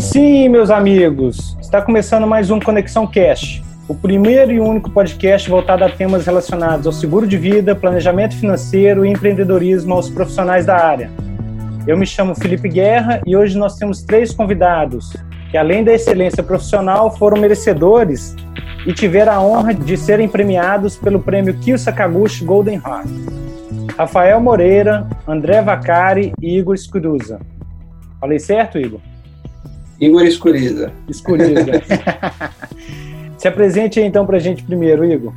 Sim, meus amigos. Está começando mais um Conexão Cash, o primeiro e único podcast voltado a temas relacionados ao seguro de vida, planejamento financeiro e empreendedorismo aos profissionais da área. Eu me chamo Felipe Guerra e hoje nós temos três convidados que, além da excelência profissional, foram merecedores e tiveram a honra de serem premiados pelo prêmio Kyo Sakaguchi Golden Heart. Rafael Moreira, André Vacari e Igor Escuruza. Falei certo, Igor? Igor Escuriza. Escuriza. Se apresente aí, então para a gente primeiro, Igor.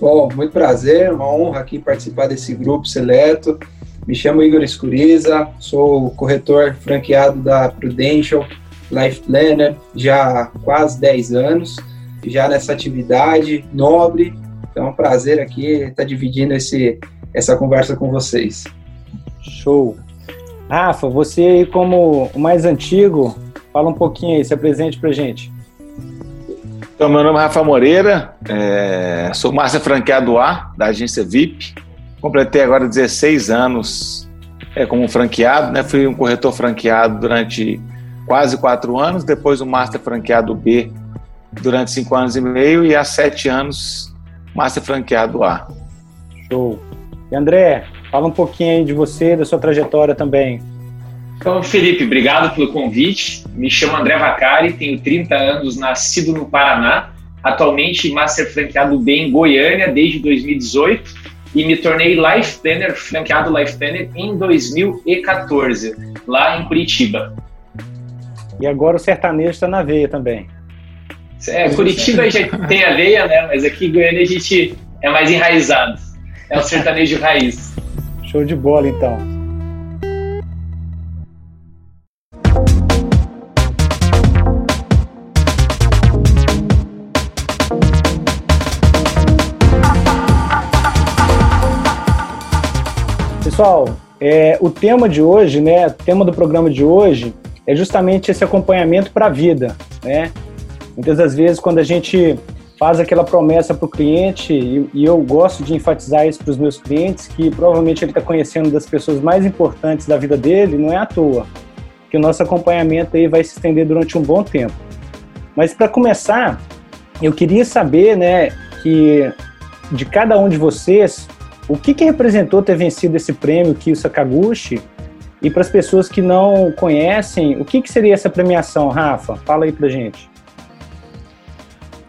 Bom, muito prazer, uma honra aqui participar desse grupo seleto. Me chamo Igor Escuriza, sou corretor franqueado da Prudential Life Planner já há quase 10 anos, já nessa atividade nobre. Então é um prazer aqui estar dividindo esse, essa conversa com vocês. Show! Rafa, você aí como o mais antigo, fala um pouquinho aí, se apresente pra gente. Então, meu nome é Rafa Moreira, é, sou Márcia Franqueado A, da agência VIP. Completei agora 16 anos é, como franqueado, né? Fui um corretor franqueado durante quase quatro anos, depois o Master Franqueado B durante cinco anos e meio e há sete anos Master Franqueado A. Show. E André, Fala um pouquinho aí de você, da sua trajetória também. Então, Felipe, obrigado pelo convite. Me chamo André Vacari, tenho 30 anos, nascido no Paraná, atualmente Master Franqueado B em Goiânia desde 2018 e me tornei Life Planner, franqueado Life Planner em 2014, lá em Curitiba. E agora o sertanejo está na veia também. É, Curitiba já tem a veia, né? Mas aqui em Goiânia a gente é mais enraizado. É o sertanejo raiz. Show de bola, então. Pessoal, é, o tema de hoje, né, o tema do programa de hoje é justamente esse acompanhamento para a vida, né? Muitas das vezes, quando a gente faz aquela promessa para o cliente, e, e, eu gosto de enfatizar isso para os meus clientes, que provavelmente ele está conhecendo das pessoas mais importantes da vida dele, não é à toa, que o nosso acompanhamento aí vai se estender durante um bom tempo. Mas para começar, eu queria saber, né, que de cada um de vocês, o que, que representou ter vencido esse prêmio Kyo Sakaguchi, e para as pessoas que não conhecem, o que, que seria essa premiação, Rafa? Fala aí para gente.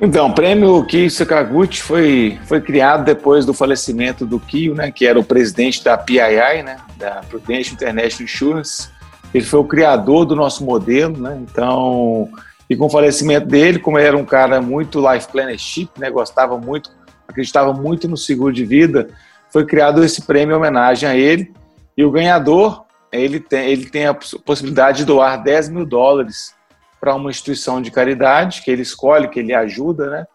Então, o prêmio Kio Sakaguchi foi, foi criado depois do falecimento do Kio, né, que era o presidente da PII, né, da Prudential International Insurance. Ele foi o criador do nosso modelo, né, então, e com o falecimento dele, como ele era um cara muito life plannership, né, gostava muito, acreditava muito no seguro de vida, foi criado esse prêmio em homenagem a ele. E o ganhador, ele tem, ele tem a possibilidade de doar 10 mil dólares para uma instituição de caridade que ele escolhe, que ele ajuda, né?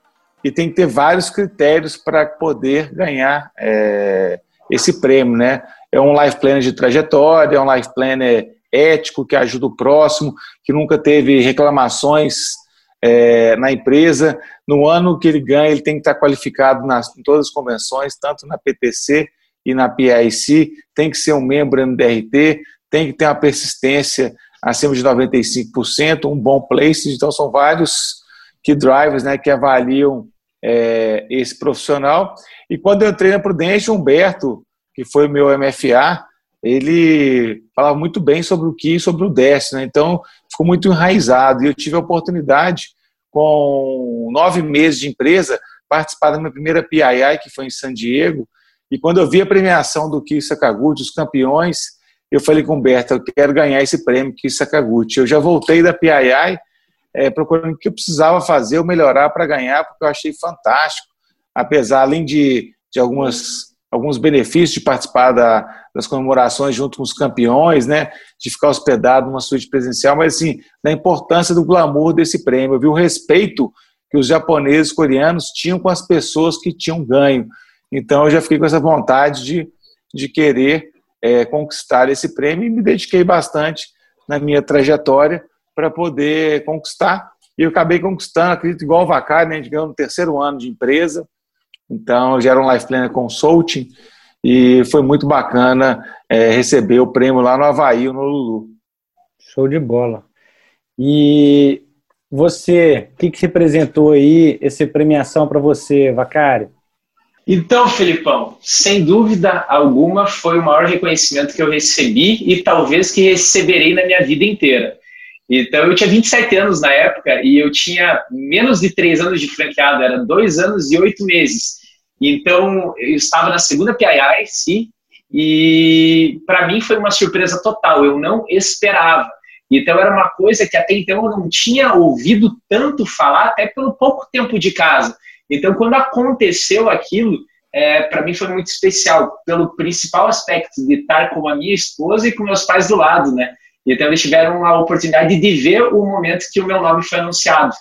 E tem que ter vários critérios para poder ganhar é, esse prêmio, né? É um life planner de trajetória, é um life planner ético que ajuda o próximo, que nunca teve reclamações é, na empresa. No ano que ele ganha, ele tem que estar qualificado nas, em todas as convenções, tanto na PTC e na PIC, tem que ser um membro MDRT, tem que ter uma persistência acima de 95%, um bom place, então são vários key drivers né, que avaliam é, esse profissional. E quando eu entrei na Prudência, Humberto, que foi meu MFA, ele falava muito bem sobre o que e sobre o DES, né? então ficou muito enraizado. E eu tive a oportunidade, com nove meses de empresa, participar da minha primeira PII, que foi em San Diego, e quando eu vi a premiação do Ki Sakaguchi, os campeões, eu falei com o Berta, eu quero ganhar esse prêmio que Sakaguchi. Eu já voltei da PII é, procurando o que eu precisava fazer ou melhorar para ganhar, porque eu achei fantástico, apesar, além de, de algumas, alguns benefícios de participar da, das comemorações junto com os campeões, né, de ficar hospedado numa suíte presencial, mas assim, da importância do glamour desse prêmio. Eu vi o respeito que os japoneses coreanos tinham com as pessoas que tinham ganho. Então eu já fiquei com essa vontade de, de querer é, conquistar esse prêmio e me dediquei bastante na minha trajetória para poder conquistar. E eu acabei conquistando, acredito, igual o Vacari, né? Ganhou no terceiro ano de empresa. Então, já era um Life Planner Consulting e foi muito bacana é, receber o prêmio lá no Havaí, no Lulu. Show de bola. E você, o que, que representou aí essa premiação para você, Vacari? Então, Felipão, sem dúvida alguma foi o maior reconhecimento que eu recebi e talvez que receberei na minha vida inteira. Então, eu tinha 27 anos na época e eu tinha menos de três anos de franqueado, era dois anos e oito meses. Então, eu estava na segunda PII, sim, e para mim foi uma surpresa total, eu não esperava. Então, era uma coisa que até então eu não tinha ouvido tanto falar, até pelo pouco tempo de casa. Então, quando aconteceu aquilo, é, para mim foi muito especial, pelo principal aspecto de estar com a minha esposa e com meus pais do lado, né? Então, eles tiveram a oportunidade de ver o momento que o meu nome foi anunciado.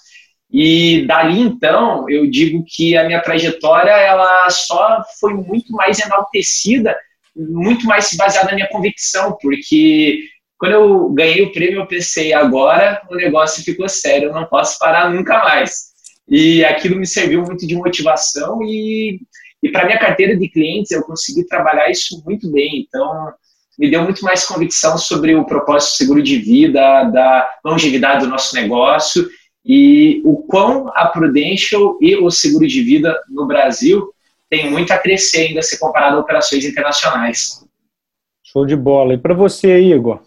E dali então, eu digo que a minha trajetória ela só foi muito mais enaltecida, muito mais baseada na minha convicção, porque quando eu ganhei o prêmio, eu pensei, agora o negócio ficou sério, eu não posso parar nunca mais. E aquilo me serviu muito de motivação e, e para minha carteira de clientes eu consegui trabalhar isso muito bem. Então, me deu muito mais convicção sobre o propósito seguro de vida, da longevidade do nosso negócio e o quão a Prudential e o seguro de vida no Brasil tem muito a crescer ainda se comparado a operações internacionais. Show de bola. E para você, Igor?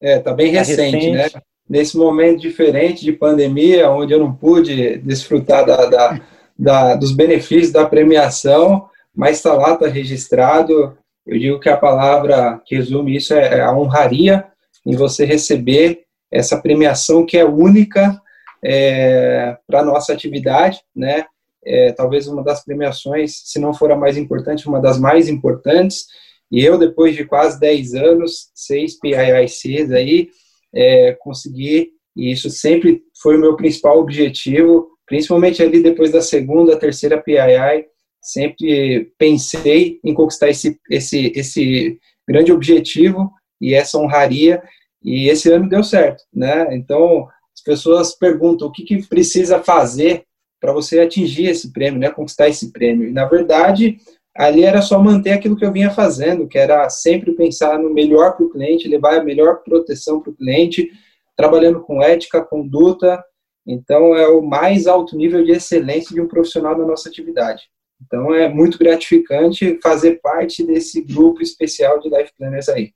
É, tá bem tá recente, recente, né? Nesse momento diferente de pandemia, onde eu não pude desfrutar da, da, da dos benefícios da premiação, mas está lá, está registrado. Eu digo que a palavra que resume isso é, é a honraria em você receber essa premiação que é única é, para nossa atividade, né? É, talvez uma das premiações, se não for a mais importante, uma das mais importantes. E eu, depois de quase 10 anos, seis PIICs aí, é, consegui, e isso sempre foi o meu principal objetivo, principalmente ali depois da segunda, terceira PII, sempre pensei em conquistar esse, esse, esse grande objetivo e essa honraria, e esse ano deu certo, né? Então, as pessoas perguntam o que, que precisa fazer para você atingir esse prêmio, né? Conquistar esse prêmio. E, na verdade, ali era só manter aquilo que eu vinha fazendo, que era sempre pensar no melhor para o cliente, levar a melhor proteção para o cliente, trabalhando com ética, conduta. Então, é o mais alto nível de excelência de um profissional na nossa atividade. Então, é muito gratificante fazer parte desse grupo especial de Life Planners aí.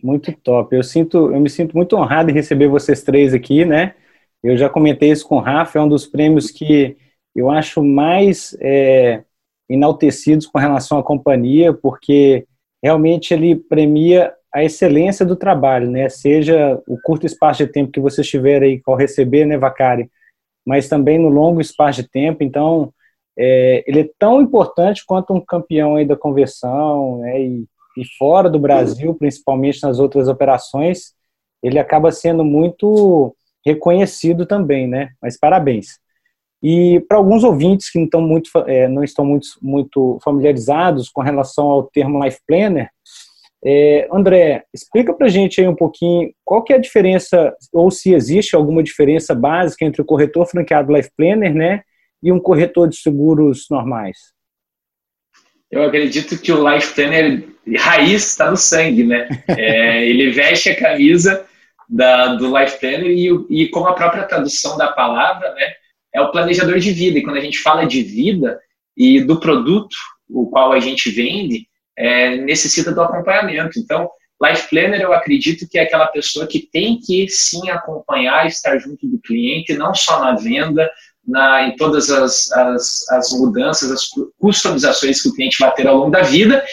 Muito top. Eu sinto, eu me sinto muito honrado em receber vocês três aqui, né? Eu já comentei isso com o Rafa, é um dos prêmios que eu acho mais é, enaltecidos com relação à companhia, porque realmente ele premia a excelência do trabalho, né? Seja o curto espaço de tempo que você estiver aí ao receber, né, Vacari, mas também no longo espaço de tempo. Então, é, ele é tão importante quanto um campeão aí da conversão, né? E e fora do Brasil, principalmente nas outras operações, ele acaba sendo muito reconhecido também, né? Mas parabéns. E para alguns ouvintes que não estão muito, é, não estão muito, muito familiarizados com relação ao termo Life Planner, é, André, explica para a gente aí um pouquinho qual que é a diferença, ou se existe alguma diferença básica entre o corretor franqueado Life Planner, né, e um corretor de seguros normais. Eu acredito que o Life Planner raiz está no sangue, né? É, ele veste a camisa da, do Life Planner e, e, como a própria tradução da palavra, né, é o planejador de vida. E quando a gente fala de vida e do produto o qual a gente vende, é, necessita do acompanhamento. Então, Life Planner, eu acredito que é aquela pessoa que tem que sim acompanhar, estar junto do cliente, não só na venda, na, em todas as, as, as mudanças, as customizações que o cliente vai ter ao longo da vida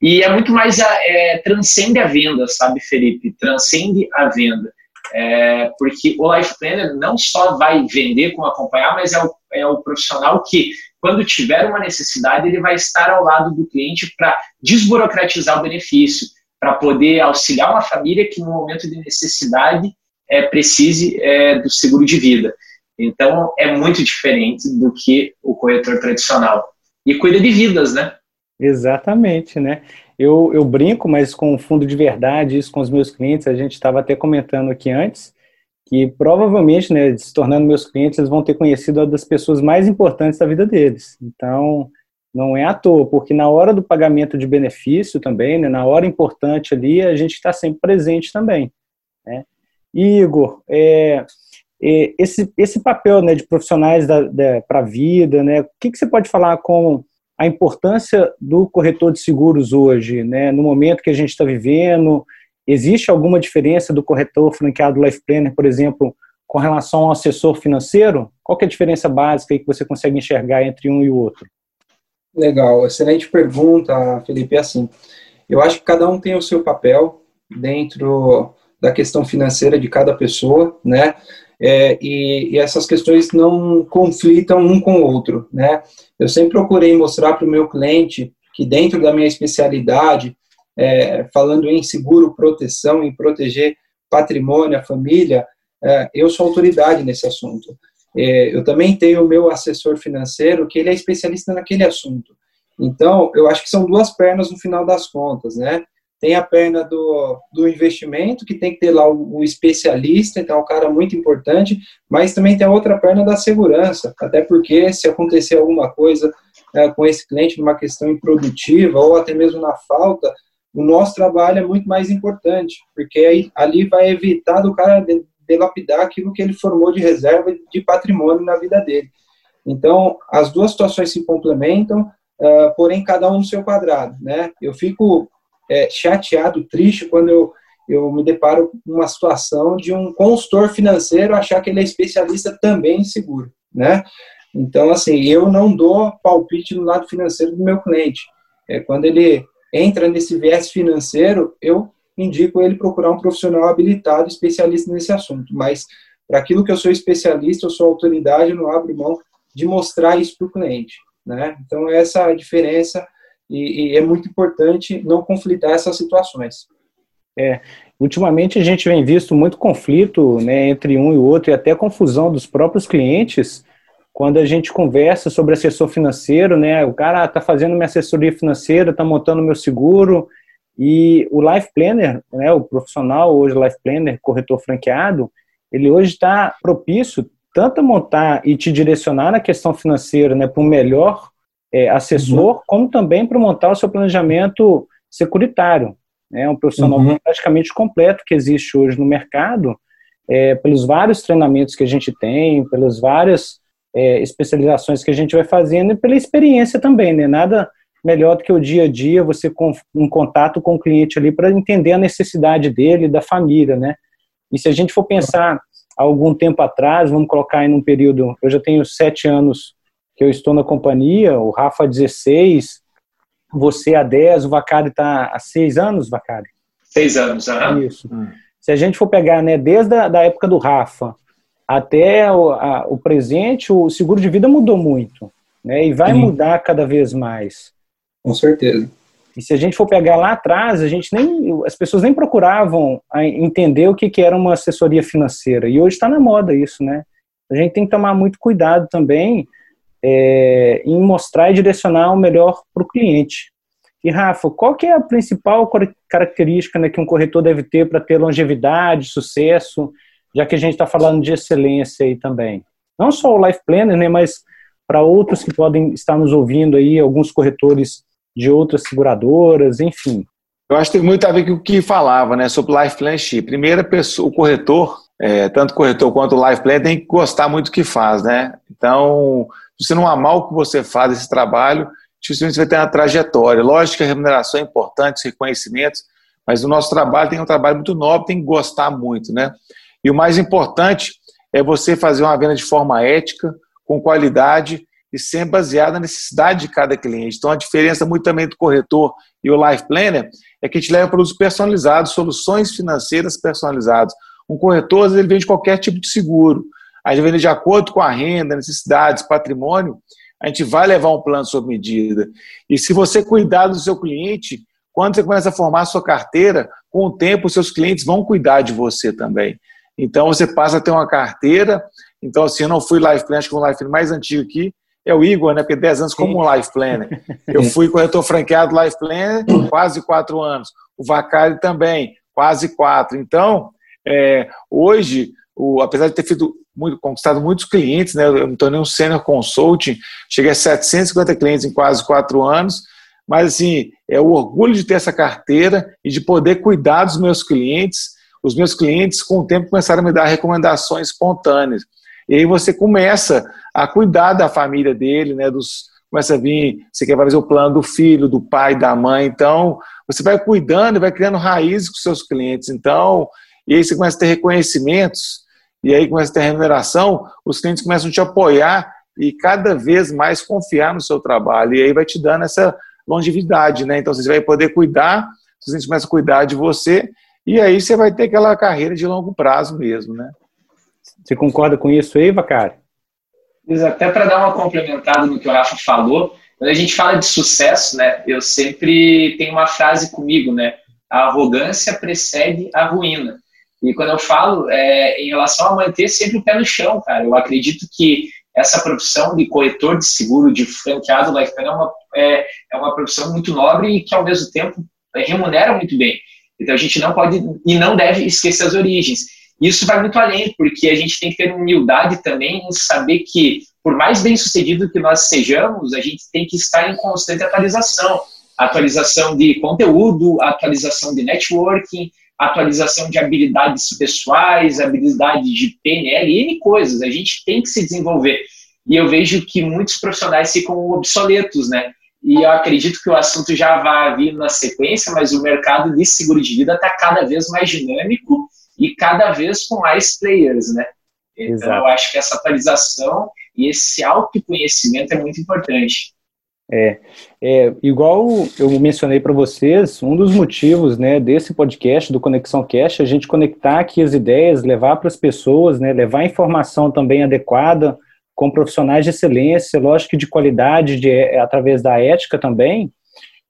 e é muito mais, a, é, transcende a venda, sabe, Felipe? Transcende a venda. É, porque o Life Planner não só vai vender como acompanhar, mas é o, é o profissional que, quando tiver uma necessidade, ele vai estar ao lado do cliente para desburocratizar o benefício, para poder auxiliar uma família que, no momento de necessidade, é, precise é, do seguro de vida. Então, é muito diferente do que o corretor tradicional. E cuida de vidas, né? Exatamente, né? Eu, eu brinco, mas com fundo de verdade, isso com os meus clientes, a gente estava até comentando aqui antes, que provavelmente, né, se tornando meus clientes, eles vão ter conhecido uma das pessoas mais importantes da vida deles. Então, não é à toa, porque na hora do pagamento de benefício também, né, na hora importante ali, a gente está sempre presente também, né? Igor, é, é, esse, esse papel né, de profissionais para a vida, né, o que, que você pode falar com a importância do corretor de seguros hoje, né, no momento que a gente está vivendo? Existe alguma diferença do corretor franqueado Life Planner, por exemplo, com relação ao assessor financeiro? Qual é a diferença básica que você consegue enxergar entre um e o outro? Legal, excelente pergunta, Felipe. É assim, eu acho que cada um tem o seu papel dentro da questão financeira de cada pessoa, né? É, e, e, essas questões não conflitam um com o outro, né? Eu sempre procurei mostrar para o meu cliente que dentro da minha especialidade, é, falando em seguro proteção, em proteger patrimônio, a família, é, eu sou autoridade nesse assunto. É, eu também tenho o meu assessor financeiro, que ele é especialista naquele assunto. Então, eu acho que são duas pernas no final das contas, né? Tem a perna do, do investimento, que tem que ter lá o, o especialista, então é um cara muito importante, mas também tem a outra perna da segurança, até porque se acontecer alguma coisa é, com esse cliente numa questão improdutiva ou até mesmo na falta, o nosso trabalho é muito mais importante, porque aí, ali vai evitar do cara delapidar aquilo que ele formou de reserva de patrimônio na vida dele. Então, as duas situações se complementam, uh, porém cada um no seu quadrado, né? Eu fico é, chateado, triste quando eu, eu me deparo com uma situação de um consultor financeiro achar que ele é especialista também em seguro, né? Então, assim, eu não dou palpite no lado financeiro do meu cliente. É, quando ele entra nesse viés financeiro, eu indico ele procurar um profissional habilitado, especialista nesse assunto. Mas, para aquilo que eu sou especialista, eu sou autoridade, eu não abro mão de mostrar isso para o cliente. Né? Então, essa é a diferença e, e, é muito importante não conflitar essas situações. É, ultimamente a gente vem visto muito conflito né, entre um e o outro e até confusão dos próprios clientes quando a gente conversa sobre assessor financeiro, né? O cara está fazendo minha assessoria financeira, está montando meu seguro e o Life Planner, né, o profissional hoje Life Planner, corretor franqueado, ele hoje está propício tanto a montar e te direcionar na questão financeira né, para um melhor é, assessor, uhum. como também para montar o seu planejamento securitário. É né, um profissional uhum. praticamente completo que existe hoje no mercado, é, pelos vários treinamentos que a gente tem, pelas várias é, especializações que a gente vai fazendo e pela experiência também, né? Nada melhor do que o dia a dia, você com um contato com o cliente ali para entender a necessidade dele, da família, né? E se a gente for pensar algum tempo atrás, vamos colocar aí num período, eu já tenho sete anos que eu estou na companhia, o Rafa 16, você há 10, o Vacari está há seis anos, Vacari? Seis anos, aham. Isso. Hum. Se a gente for pegar, né, desde a da época do Rafa até o, a, o presente, o seguro de vida mudou muito, né, e vai Sim. mudar cada vez mais. Com certeza. E se a gente for pegar lá atrás, a gente nem, as pessoas nem procuravam entender o que, que era uma assessoria financeira. E hoje está na moda isso, né? A gente tem que tomar muito cuidado também é, em mostrar e direcionar o melhor para o cliente. E Rafa, qual que é a principal característica né, que um corretor deve ter para ter longevidade, sucesso, já que a gente está falando de excelência aí também? Não só o Life Planner, né, mas para outros que podem estar nos ouvindo aí, alguns corretores de outras seguradoras, enfim. Eu acho que tem muito a ver com o que falava, né, sobre Life Plan. Primeira pessoa, o corretor, é, tanto o corretor quanto o Life Plan, tem que gostar muito do que faz, né? Então, se você não amar o que você faz, esse trabalho, dificilmente você vai ter uma trajetória. Lógico que a remuneração é importante, os reconhecimentos, mas o nosso trabalho tem um trabalho muito nobre, tem que gostar muito, né? E o mais importante é você fazer uma venda de forma ética, com qualidade e sempre baseado na necessidade de cada cliente. Então, a diferença muito também do corretor e o Life Planner é que a gente leva produtos personalizados, soluções financeiras personalizadas. Um corretor, ele vende qualquer tipo de seguro. A gente vende de acordo com a renda, necessidades, patrimônio, a gente vai levar um plano sob medida. E se você cuidar do seu cliente, quando você começa a formar a sua carteira, com o tempo os seus clientes vão cuidar de você também. Então você passa a ter uma carteira. Então, assim, eu não fui Life Planner, acho que o Life Planner mais antigo aqui, é o Igor, né? Porque 10 anos como um Life Planner. Eu fui corretor franqueado Life Planner, quase quatro anos. O Vacari também, quase quatro. Então, é, hoje, o, apesar de ter feito muito, conquistado muitos clientes, né? Eu me tornei um senior consulting, cheguei a 750 clientes em quase quatro anos, mas assim, é o orgulho de ter essa carteira e de poder cuidar dos meus clientes. os meus clientes, com o tempo, começaram a me dar recomendações espontâneas. E aí você começa a cuidar da família dele, né? Dos, começa a vir, você quer fazer o plano do filho, do pai, da mãe. Então, você vai cuidando e vai criando raízes com seus clientes. Então, e aí você começa a ter reconhecimentos, e aí começa a ter remuneração, os clientes começam a te apoiar e cada vez mais confiar no seu trabalho. E aí vai te dando essa longevidade, né? Então você vai poder cuidar, os clientes começam a cuidar de você, e aí você vai ter aquela carreira de longo prazo mesmo, né? Você concorda com isso aí, Vacari? Até para dar uma complementada no que o Rafa falou, quando a gente fala de sucesso, né, eu sempre tenho uma frase comigo, né, a arrogância precede a ruína. E quando eu falo é, em relação a manter sempre o pé no chão, cara, eu acredito que essa profissão de corretor de seguro, de franqueado Life é uma, é, é uma profissão muito nobre e que, ao mesmo tempo, remunera muito bem. Então, a gente não pode e não deve esquecer as origens. Isso vai muito além, porque a gente tem que ter humildade também em saber que, por mais bem sucedido que nós sejamos, a gente tem que estar em constante atualização atualização de conteúdo, atualização de networking, atualização de habilidades pessoais, habilidades de PNL, N coisas. A gente tem que se desenvolver. E eu vejo que muitos profissionais ficam obsoletos, né? E eu acredito que o assunto já vai vir na sequência, mas o mercado de seguro de vida está cada vez mais dinâmico e cada vez com mais players, né? Então, Exato. eu acho que essa atualização e esse autoconhecimento é muito importante. É, é igual eu mencionei para vocês, um dos motivos né, desse podcast, do Conexão Cash, é a gente conectar aqui as ideias, levar para as pessoas, né, levar informação também adequada, com profissionais de excelência, lógico que de qualidade, de, é, através da ética também,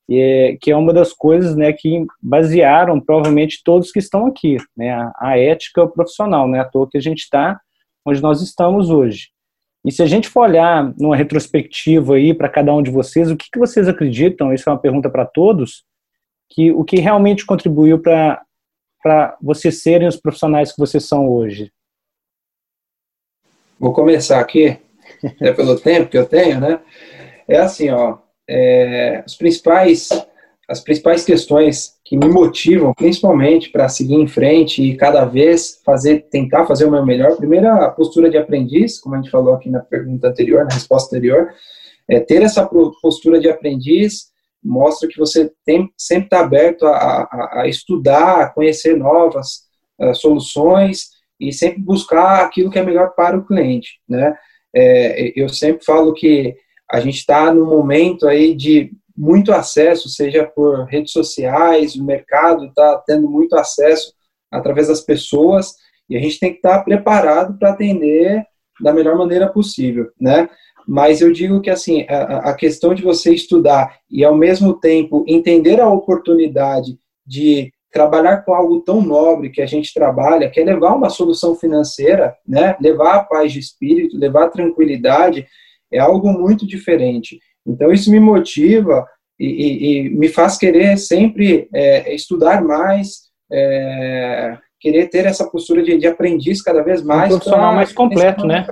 é, que é uma das coisas né, que basearam provavelmente todos que estão aqui, né, a, a ética profissional, né, à toa que a gente está onde nós estamos hoje. E se a gente for olhar numa retrospectiva aí para cada um de vocês, o que, que vocês acreditam? Isso é uma pergunta para todos. Que o que realmente contribuiu para para vocês serem os profissionais que vocês são hoje? Vou começar aqui, é pelo tempo que eu tenho, né? É assim, ó, é, os principais, as principais questões que me motivam, principalmente para seguir em frente e cada vez fazer, tentar fazer o meu melhor. Primeiro, a postura de aprendiz, como a gente falou aqui na pergunta anterior, na resposta anterior, é, ter essa postura de aprendiz mostra que você tem, sempre está aberto a, a, a, estudar, a conhecer novas uh, soluções e sempre buscar aquilo que é melhor para o cliente, né? É, eu sempre falo que a gente está no momento aí de muito acesso, seja por redes sociais, o mercado está tendo muito acesso através das pessoas e a gente tem que estar tá preparado para atender da melhor maneira possível, né? Mas eu digo que assim a, a questão de você estudar e ao mesmo tempo entender a oportunidade de trabalhar com algo tão nobre que a gente trabalha, que é levar uma solução financeira, né? Levar a paz de espírito, levar a tranquilidade, é algo muito diferente. Então, isso me motiva e, e, e me faz querer sempre é, estudar mais, é, querer ter essa postura de, de, aprendiz cada vez mais. Um profissional mais completo, né?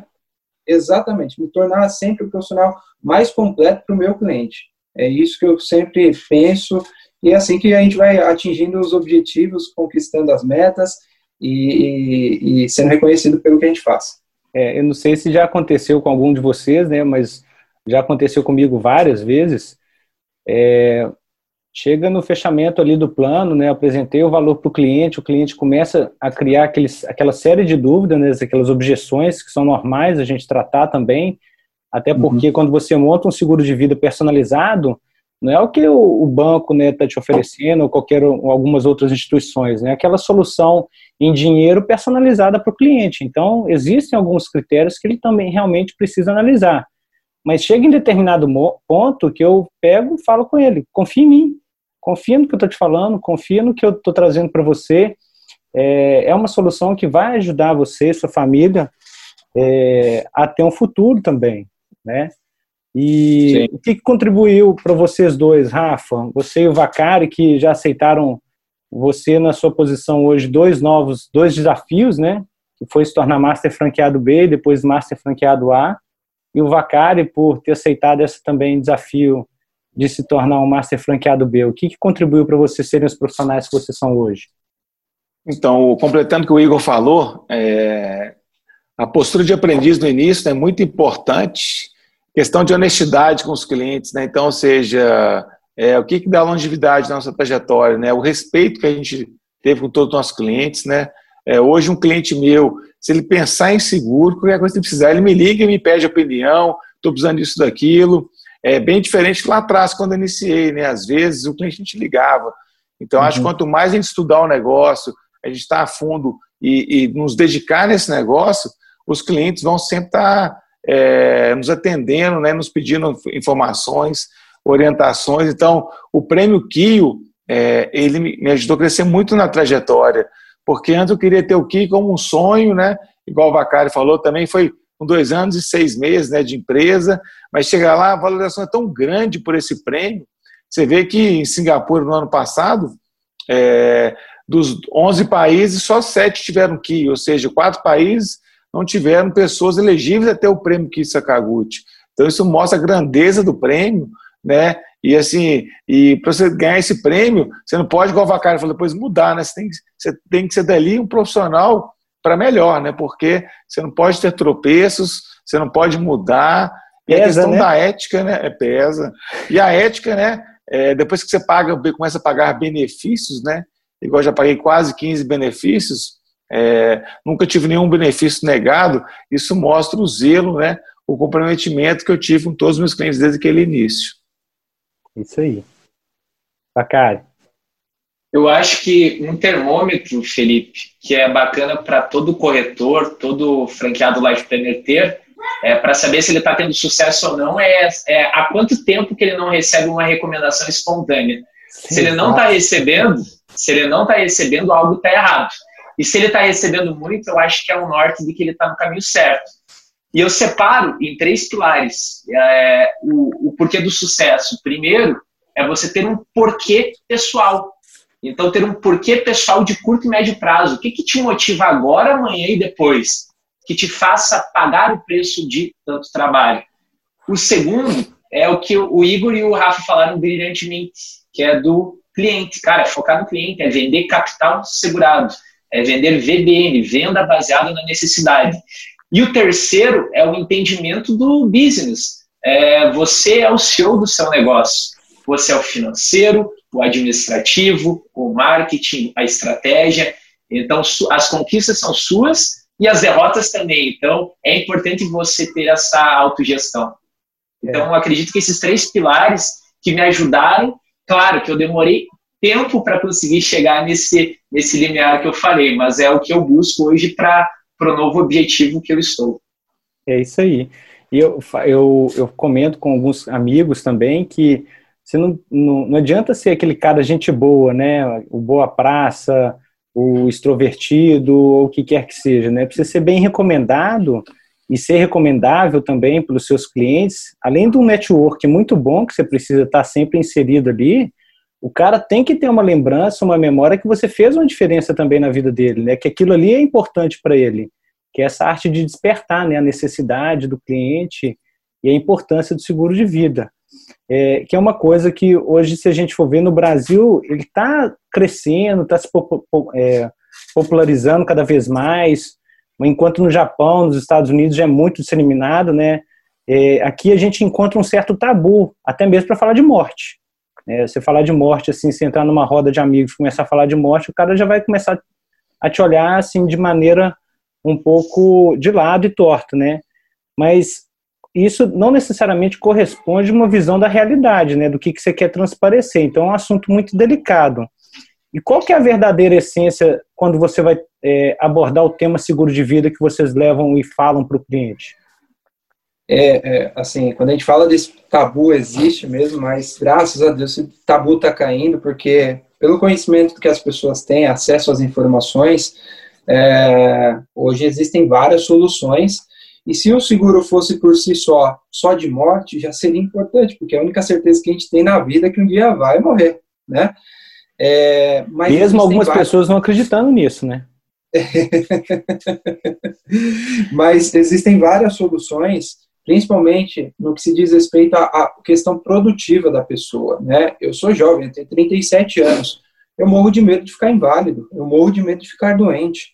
Exatamente, me tornar sempre o profissional mais completo para o meu cliente. É isso que eu sempre penso, e é assim que a gente vai atingindo os objetivos, conquistando as metas e, e, e sendo reconhecido pelo que a gente faz. É, eu não sei se já aconteceu com algum de vocês, né, mas já aconteceu comigo várias vezes. É, chega no fechamento ali do plano, né, apresentei o valor para o cliente, o cliente começa a criar aqueles, aquela série de dúvidas, né, aquelas objeções que são normais a gente tratar também, até uhum. porque uhum. quando você monta um seguro de vida personalizado, não é o que o, o banco está né, tá te oferecendo ou qualquer ou algumas outras instituições, né, aquela solução em dinheiro personalizada para o cliente. Então, existem alguns critérios que ele também realmente precisa analisar. Mas chega em determinado ponto que eu pego e falo com ele: confia em mim, confia no que eu estou te falando, confia no que eu estou trazendo para você. É, é, uma solução que vai ajudar você e sua família é, a ter um futuro também, né? E Sim. o que, contribuiu para vocês dois, Rafa? Você e o Vacari, que já aceitaram você na sua posição hoje dois novos, dois desafios, né? Que foi se tornar Master Franqueado B e depois Master Franqueado A e o Vacari por ter aceitado esse também desafio de se tornar um Master Franqueado B. O que, que contribuiu para vocês serem os profissionais que vocês são hoje? Então, completando o que o Igor falou, é, a postura de aprendiz no início é muito importante, questão de honestidade com os clientes, né? Então, ou seja, é, o que, que dá longevidade na nossa trajetória, né? O respeito que a gente teve com todos os nossos clientes, né? É, hoje um cliente meu, se ele pensar em seguro, qualquer coisa que precisar, ele me liga e me pede opinião, estou precisando disso, daquilo. É bem diferente que lá atrás, quando eu iniciei, né? Às vezes o cliente te ligava. Então, uhum. acho que uhum. quanto mais a gente estudar o negócio, a gente estar tá a fundo e, e, nos dedicar nesse negócio, os clientes vão sempre estar tá, é, nos atendendo, né? Nos pedindo informações, orientações. Então, o prêmio Kio, é, ele me ajudou a crescer muito na trajetória, porque antes eu queria ter o Kio como um sonho, né? Igual o Bacari falou, também foi com dois anos e seis meses né, de empresa, mas chegar lá, a valorização é tão grande por esse prêmio. Você vê que em Singapura, no ano passado, é, dos 11 países, só sete tiveram Ki, ou seja, quatro países não tiveram pessoas elegíveis a ter o prêmio Ki Sakaguchi. Então, isso mostra a grandeza do prêmio, né? E assim, e para você ganhar esse prêmio, você não pode, igual o Vacari falou, depois mudar, né? Você tem, você tem que ser dali um profissional para melhor, né? Porque você não pode ter tropeços, você não pode mudar. E pesa, a questão né? da ética, né? É, pesa. E a ética, né? É, depois que você paga, começa a pagar benefícios, né? Igual já paguei quase 15 benefícios, é, nunca tive nenhum benefício negado. Isso mostra o zelo, né? O comprometimento que eu tive com todos os meus clientes desde aquele início. Isso aí. Bacana. Eu acho que um termômetro, Felipe, que é bacana para todo corretor, todo franqueado Life Planner ter, é, para saber se ele está tendo sucesso ou não, é, é, há quanto tempo que ele não recebe uma recomendação espontânea. Sim, se ele não está recebendo, se ele não está recebendo, algo está errado. E se ele está recebendo muito, eu acho que é um norte de que ele está no caminho certo. E eu separo em três pilares é, o, o porquê do sucesso. Primeiro, é você ter um porquê pessoal. Então, ter um porquê pessoal de curto e médio prazo. O que, que te motiva agora, amanhã e depois? Que te faça pagar o preço de tanto trabalho. O segundo é o que o Igor e o Rafa falaram brilhantemente, que é do cliente. Cara, é focar no cliente, é vender capital segurado, é vender VBN, venda baseada na necessidade. E o terceiro é o entendimento do business. É, você é o CEO do seu negócio. Você é o financeiro, o administrativo, o marketing, a estratégia. Então, as conquistas são suas e as derrotas também. Então, é importante você ter essa autogestão. Então, é. acredito que esses três pilares que me ajudaram, claro que eu demorei tempo para conseguir chegar nesse, nesse limiar que eu falei, mas é o que eu busco hoje para o novo objetivo que eu estou. É isso aí. E eu, eu, eu comento com alguns amigos também que você não, não, não adianta ser aquele cara gente boa, né? O boa praça, o extrovertido, ou o que quer que seja, né? Precisa ser bem recomendado e ser recomendável também pelos seus clientes, além de um network muito bom que você precisa estar sempre inserido ali, o cara tem que ter uma lembrança, uma memória que você fez uma diferença também na vida dele, né? Que aquilo ali é importante para ele, que é essa arte de despertar, né? A necessidade do cliente e a importância do seguro de vida é, que é uma coisa que hoje, se a gente for ver no Brasil, ele está crescendo, está se é, popularizando cada vez mais, enquanto no Japão, nos Estados Unidos já é muito disseminado, né? É, aqui a gente encontra um certo tabu, até mesmo para falar de morte. É, você falar de morte, assim, se entrar numa roda de amigos começar a falar de morte, o cara já vai começar a te olhar, assim, de maneira um pouco de lado e torto, né? Mas isso não necessariamente corresponde a uma visão da realidade, né, do que, que você quer transparecer. Então é um assunto muito delicado. E qual que é a verdadeira essência quando você vai é, abordar o tema seguro de vida que vocês levam e falam para o cliente? É, é, assim, quando a gente fala desse tabu, existe mesmo, mas graças a Deus esse tabu está caindo, porque pelo conhecimento que as pessoas têm, acesso às informações, é, hoje existem várias soluções e se o seguro fosse por si só, só de morte, já seria importante, porque é a única certeza que a gente tem na vida é que um dia vai morrer, né? É, Mesmo algumas várias... pessoas não acreditando nisso, né? mas existem várias soluções, principalmente no que se diz respeito à, questão produtiva da pessoa, né? Eu sou jovem, tenho 37 anos. eu morro de medo de ficar inválido, eu morro de medo de ficar doente.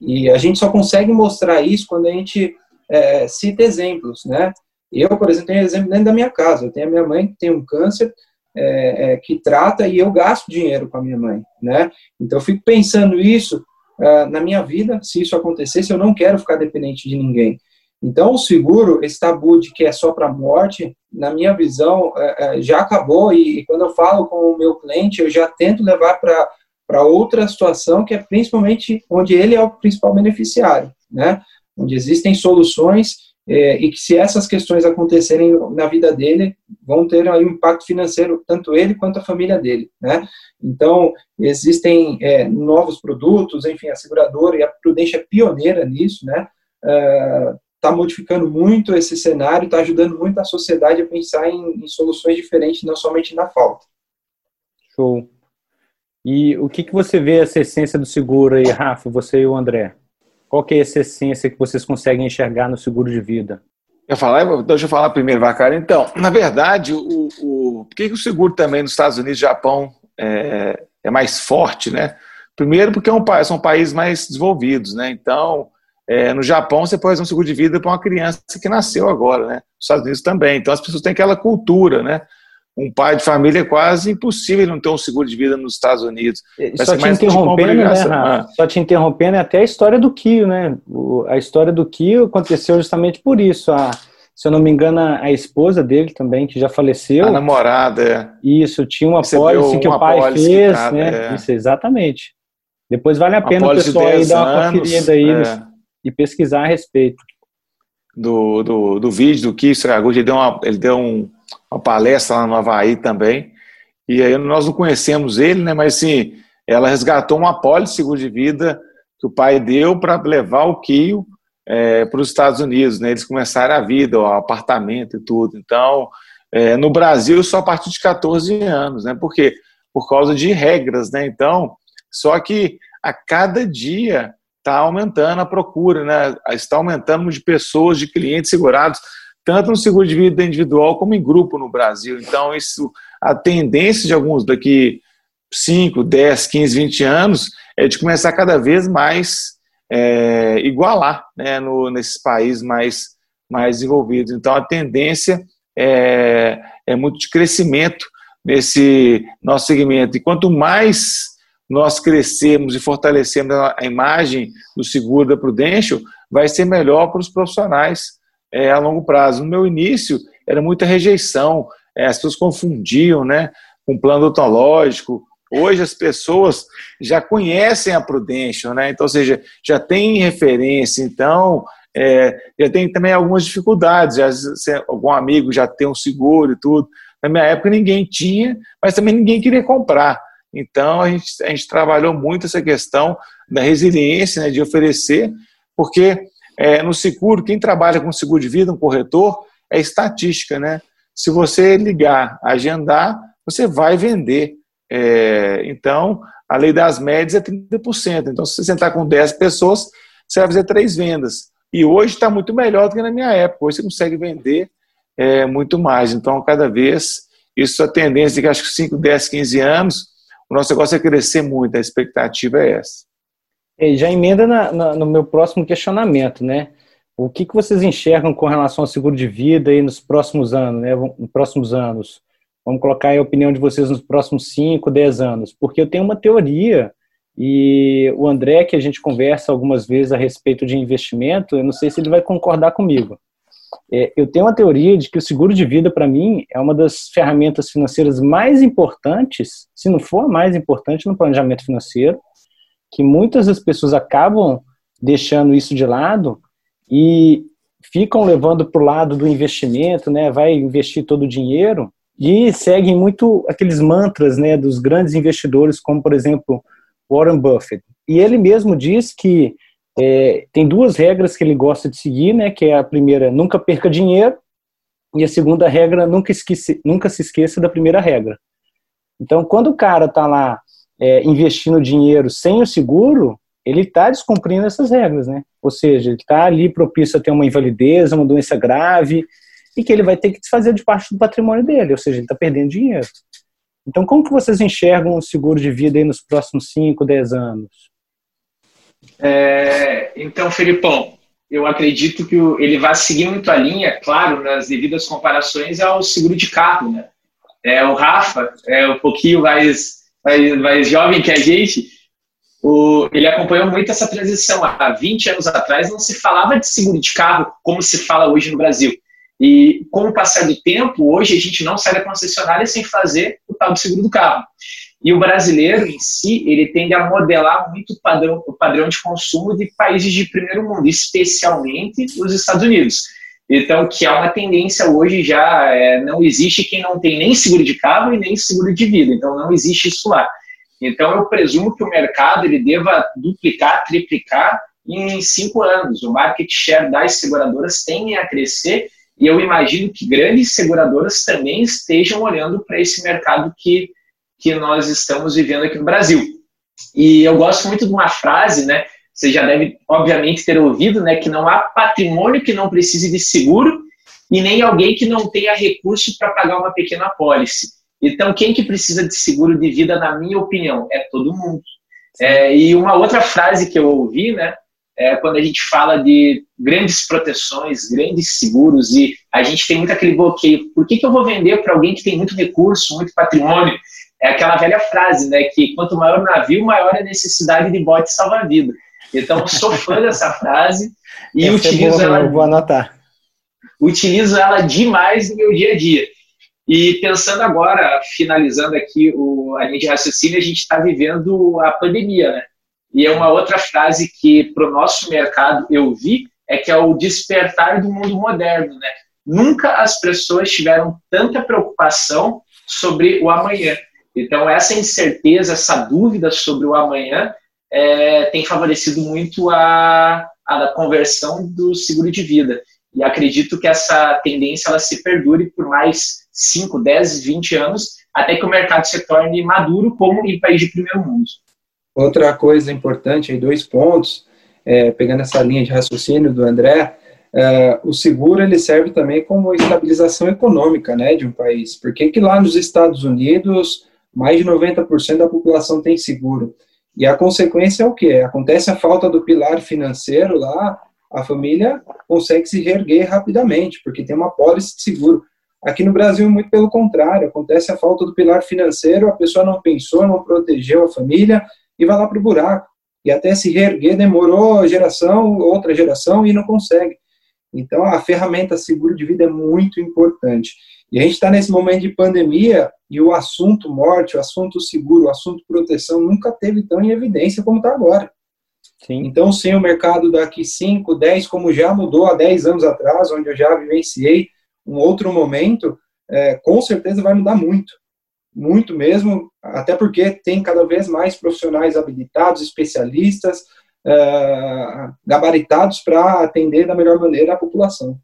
E a gente só consegue mostrar isso quando a gente é, cita exemplos, né? Eu, por exemplo, tenho exemplo dentro da minha casa. Eu tenho a minha mãe que tem um câncer é, é, que trata e eu gasto dinheiro com a minha mãe, né? Então eu fico pensando isso uh, na minha vida, se isso acontecesse, eu não quero ficar dependente de ninguém. Então o seguro, esse tabu de que é só para morte, na minha visão, uh, uh, já acabou e, quando eu falo com o meu cliente, eu já tento levar para para outra situação que é principalmente onde ele é o principal beneficiário, né? Onde existem soluções é, e que se essas questões acontecerem na vida dele, vão ter aí um impacto financeiro, tanto ele quanto a família dele, né? Então, existem é, novos produtos, enfim, a seguradora e a Prudência é pioneira nisso, né? Está modificando muito esse cenário, está ajudando muito a sociedade a pensar em, em soluções diferentes, não somente na falta. Show. E o que, que você vê essa essência do seguro aí, Rafa, você e o André? Qual que é essa essência que vocês conseguem enxergar no seguro de vida? Eu falar, deixa eu falar primeiro, Vacari. Então, na verdade, o, o, por que, que o seguro também nos Estados Unidos e Japão é, é, mais forte, né? Primeiro, porque é um, são países mais desenvolvidos, né? Então, é, no Japão, você pode fazer um seguro de vida para uma criança que nasceu agora, né? Nos Estados Unidos também. Então, as pessoas têm aquela cultura, né? um pai de família é quase impossível não ter um seguro de vida nos Estados Unidos. Só te interrompendo, né, ah. Só te interrompendo, é até a história do Kio, né? O, a história do Kio aconteceu justamente por isso. A, se eu não me engano, a esposa dele também, que já faleceu. A namorada, é. Isso, tinha uma pólice que o pai fez, tá, né? É. Isso, exatamente. Depois vale a pena o pessoal aí dar uma anos, conferida aí é. E pesquisar a respeito. Do, do, do vídeo do Kio Saraguchi, ele deu, uma, ele deu um uma palestra lá no Havaí também. E aí nós não conhecemos ele, né? Mas assim, ela resgatou uma pólice de seguro de vida que o pai deu para levar o Kio é, para os Estados Unidos, né? Eles começaram a vida, o apartamento e tudo. Então, é, no Brasil só a partir de 14 anos, né? Por quê? Por causa de regras, né? Então, só que a cada dia está aumentando a procura, né? Está aumentando de pessoas, de clientes segurados tanto no seguro de vida individual como em grupo no Brasil. Então, isso, a tendência de alguns daqui 5, 10, 15, 20 anos é de começar cada vez mais é, igualar né, no, nesses países mais, mais desenvolvidos. Então, a tendência é, é muito de crescimento nesse nosso segmento. E quanto mais nós crescemos e fortalecemos a imagem do seguro da Prudential, vai ser melhor para os profissionais é, a longo prazo. No meu início, era muita rejeição, é, as pessoas confundiam né, com plano odontológico. Hoje as pessoas já conhecem a Prudential, né? então, ou seja, já tem referência, então é, já tem também algumas dificuldades, já, algum amigo já tem um seguro e tudo. Na minha época ninguém tinha, mas também ninguém queria comprar. Então a gente, a gente trabalhou muito essa questão da resiliência, né, de oferecer, porque é, no seguro, quem trabalha com seguro de vida, um corretor, é estatística, né? Se você ligar, agendar, você vai vender. É, então, a lei das médias é 30%. Então, se você sentar com 10 pessoas, você vai fazer três vendas. E hoje está muito melhor do que na minha época. Hoje você consegue vender é, muito mais. Então, cada vez, isso é a tendência de que acho que 5, 10, 15 anos, o nosso negócio é crescer muito. A expectativa é essa. E já emenda na, na, no meu próximo questionamento, né? O que, que vocês enxergam com relação ao seguro de vida aí nos próximos anos, né? Nos próximos anos. Vamos colocar a opinião de vocês nos próximos 5, 10 anos. Porque eu tenho uma teoria, e o André, que a gente conversa algumas vezes a respeito de investimento, eu não sei se ele vai concordar comigo. É, eu tenho uma teoria de que o seguro de vida, para mim, é uma das ferramentas financeiras mais importantes, se não for a mais importante no planejamento financeiro, que muitas das pessoas acabam deixando isso de lado e ficam levando para o lado do investimento, né? Vai investir todo o dinheiro e seguem muito aqueles mantras, né, dos grandes investidores, como por exemplo Warren Buffett. E ele mesmo diz que é, tem duas regras que ele gosta de seguir, né? Que é a primeira, nunca perca dinheiro, e a segunda regra, nunca, esquece, nunca se esqueça da primeira regra. Então, quando o cara está lá é, investindo dinheiro sem o seguro, ele está descumprindo essas regras, né? Ou seja, ele está ali propício a ter uma invalidez, uma doença grave, e que ele vai ter que desfazer de parte do patrimônio dele, ou seja, ele está perdendo dinheiro. Então, como que vocês enxergam o seguro de vida aí nos próximos 5, 10 anos? É, então, Felipão, eu acredito que ele vai seguir muito a linha, claro, nas devidas comparações ao seguro de carro, né? É, o Rafa é um pouquinho mais, mais, mais jovem que a gente, o, ele acompanhou muito essa transição. Há 20 anos atrás não se falava de seguro de carro como se fala hoje no Brasil. E com o passar do tempo, hoje a gente não sai da concessionária sem fazer o tal do seguro do carro. E o brasileiro em si, ele tende a modelar muito o padrão, o padrão de consumo de países de primeiro mundo, especialmente os Estados Unidos. Então, que é uma tendência hoje já, é, não existe quem não tem nem seguro de carro e nem seguro de vida. Então, não existe isso lá. Então, eu presumo que o mercado ele deva duplicar, triplicar em cinco anos. O market share das seguradoras tende a crescer e eu imagino que grandes seguradoras também estejam olhando para esse mercado que, que nós estamos vivendo aqui no Brasil. E eu gosto muito de uma frase, né? Você já deve, obviamente, ter ouvido, né? Que não há patrimônio que não precise de seguro e nem alguém que não tenha recurso para pagar uma pequena apólice. Então, quem que precisa de seguro de vida, na minha opinião, é todo mundo. É, e uma outra frase que eu ouvi, né, é quando a gente fala de grandes proteções, grandes seguros, e a gente tem muito aquele bloqueio. Por que, que eu vou vender para alguém que tem muito recurso, muito patrimônio? É aquela velha frase, né, que quanto maior o navio, maior a necessidade de bote salva-vida. Então, sou fã dessa frase e Essa utilizo é boa, ela. Vou anotar. Utilizo ela demais no meu dia a dia. E pensando agora, finalizando aqui o, a linha de raciocínio, a gente está vivendo a pandemia, né? E é uma outra frase que para o nosso mercado eu vi é que é o despertar do mundo moderno, né? Nunca as pessoas tiveram tanta preocupação sobre o amanhã. Então essa incerteza, essa dúvida sobre o amanhã é, tem favorecido muito a, a conversão do seguro de vida. E acredito que essa tendência ela se perdure por mais 5, 10, 20 anos, até que o mercado se torne maduro como em país de primeiro mundo. Outra coisa importante, dois pontos, é, pegando essa linha de raciocínio do André, é, o seguro ele serve também como estabilização econômica né, de um país. Por que lá nos Estados Unidos mais de 90% da população tem seguro? E a consequência é o quê? Acontece a falta do pilar financeiro lá, a família consegue se reerguer rapidamente, porque tem uma pólice de seguro. Aqui no Brasil, muito pelo contrário, acontece a falta do pilar financeiro, a pessoa não pensou, não protegeu a família e vai lá para o buraco. E até se reerguer demorou geração, outra geração e não consegue. Então, a ferramenta seguro de vida é muito importante. E a gente está nesse momento de pandemia e o assunto morte, o assunto seguro, o assunto proteção nunca teve tão em evidência como está agora. Sim. Então, sim, o mercado daqui 5, 10, como já mudou há 10 anos atrás, onde eu já vivenciei um outro momento, é, com certeza vai mudar muito. Muito mesmo, até porque tem cada vez mais profissionais habilitados, especialistas, é, gabaritados para atender da melhor maneira a população.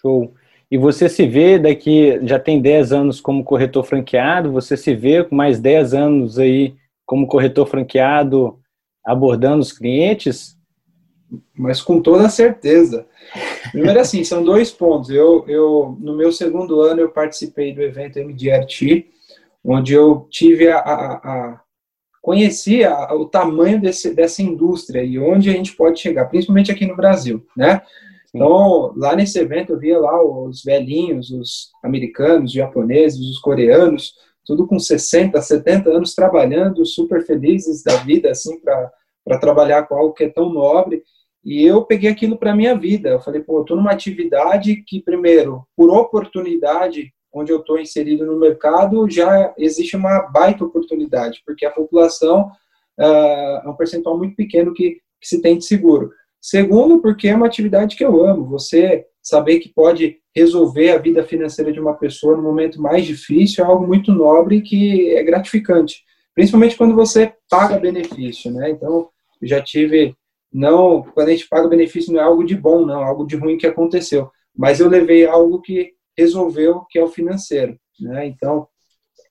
Show. E você se vê daqui, já tem 10 anos como corretor franqueado, você se vê com mais 10 anos aí como corretor franqueado abordando os clientes? Mas com toda certeza. Primeiro assim, são dois pontos. Eu, eu no meu segundo ano eu participei do evento MDRT, onde eu tive a, a, a conheci o tamanho desse, dessa indústria e onde a gente pode chegar, principalmente aqui no Brasil, né? Então, lá nesse evento eu via lá os velhinhos, os americanos, os japoneses, os coreanos, tudo com 60, 70 anos trabalhando, super felizes da vida, assim, para trabalhar com algo que é tão nobre. E eu peguei aquilo para minha vida. Eu falei, pô, eu estou numa atividade que, primeiro, por oportunidade, onde eu estou inserido no mercado, já existe uma baita oportunidade, porque a população uh, é um percentual muito pequeno que, que se tem de seguro. Segundo, porque é uma atividade que eu amo. Você saber que pode resolver a vida financeira de uma pessoa no momento mais difícil é algo muito nobre que é gratificante, principalmente quando você paga benefício, né? Então, já tive não, quando a gente paga benefício não é algo de bom, não, é algo de ruim que aconteceu, mas eu levei algo que resolveu, que é o financeiro, né? Então,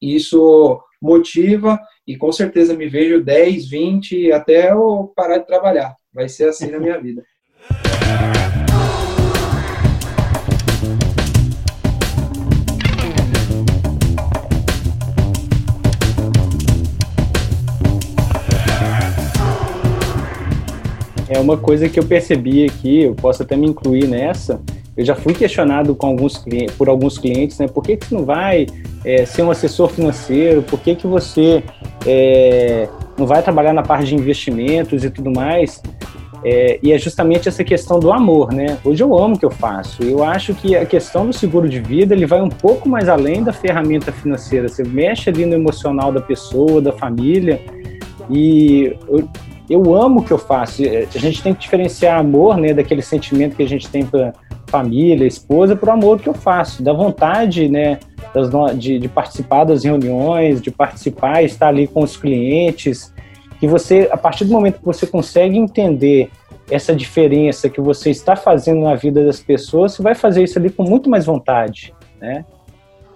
isso motiva e com certeza me vejo 10, 20 até eu parar de trabalhar. Vai ser assim na minha vida. É uma coisa que eu percebi aqui, eu posso até me incluir nessa. Eu já fui questionado com alguns clientes, por alguns clientes, né? Por que, que você não vai é, ser um assessor financeiro? Por que, que você é, não vai trabalhar na parte de investimentos e tudo mais? É, e é justamente essa questão do amor, né? Hoje eu amo o que eu faço. Eu acho que a questão do seguro de vida ele vai um pouco mais além da ferramenta financeira. Você mexe ali no emocional da pessoa, da família. E eu, eu amo o que eu faço. A gente tem que diferenciar amor, né, daquele sentimento que a gente tem para família, esposa, por amor que eu faço, da vontade, né, das, de, de, participar das reuniões, de participar, estar ali com os clientes, que você, a partir do momento que você consegue entender essa diferença que você está fazendo na vida das pessoas, você vai fazer isso ali com muito mais vontade, né?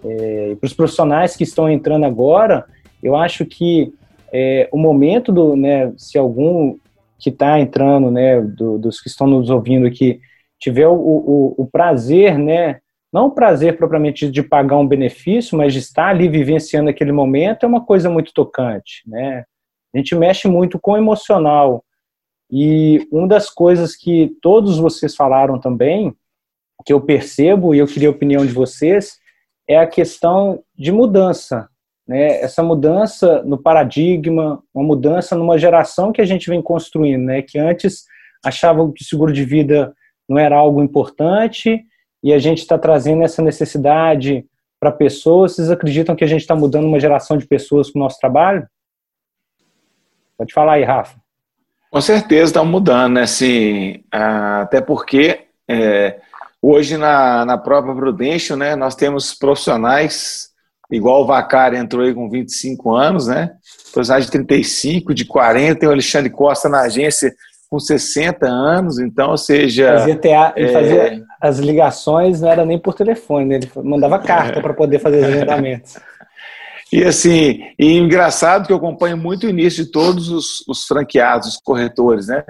É, para os profissionais que estão entrando agora, eu acho que é, o momento do, né, se algum que está entrando, né, do, dos que estão nos ouvindo aqui, tiver o, o, o prazer, né, não o prazer propriamente de pagar um benefício, mas de estar ali vivenciando aquele momento, é uma coisa muito tocante, né? A gente mexe muito com o emocional. E uma das coisas que todos vocês falaram também, que eu percebo e eu queria a opinião de vocês, é a questão de mudança. Né? Essa mudança no paradigma, uma mudança numa geração que a gente vem construindo, né? que antes achavam que o seguro de vida não era algo importante e a gente está trazendo essa necessidade para pessoas. Vocês acreditam que a gente está mudando uma geração de pessoas com o nosso trabalho? Pode falar aí, Rafa. Com certeza está mudando, né? Assim, até porque é, hoje na, na própria Prudential, né, nós temos profissionais, igual o Vacari entrou aí com 25 anos, né? Profissionais de 35, de 40, tem o Alexandre Costa na agência com 60 anos, então, ou seja. Fazia, tea... é... fazia as ligações, não era nem por telefone, né? ele mandava carta para poder fazer os agendamentos. E assim, e engraçado que eu acompanho muito o início de todos os, os, franqueados, os corretores, né?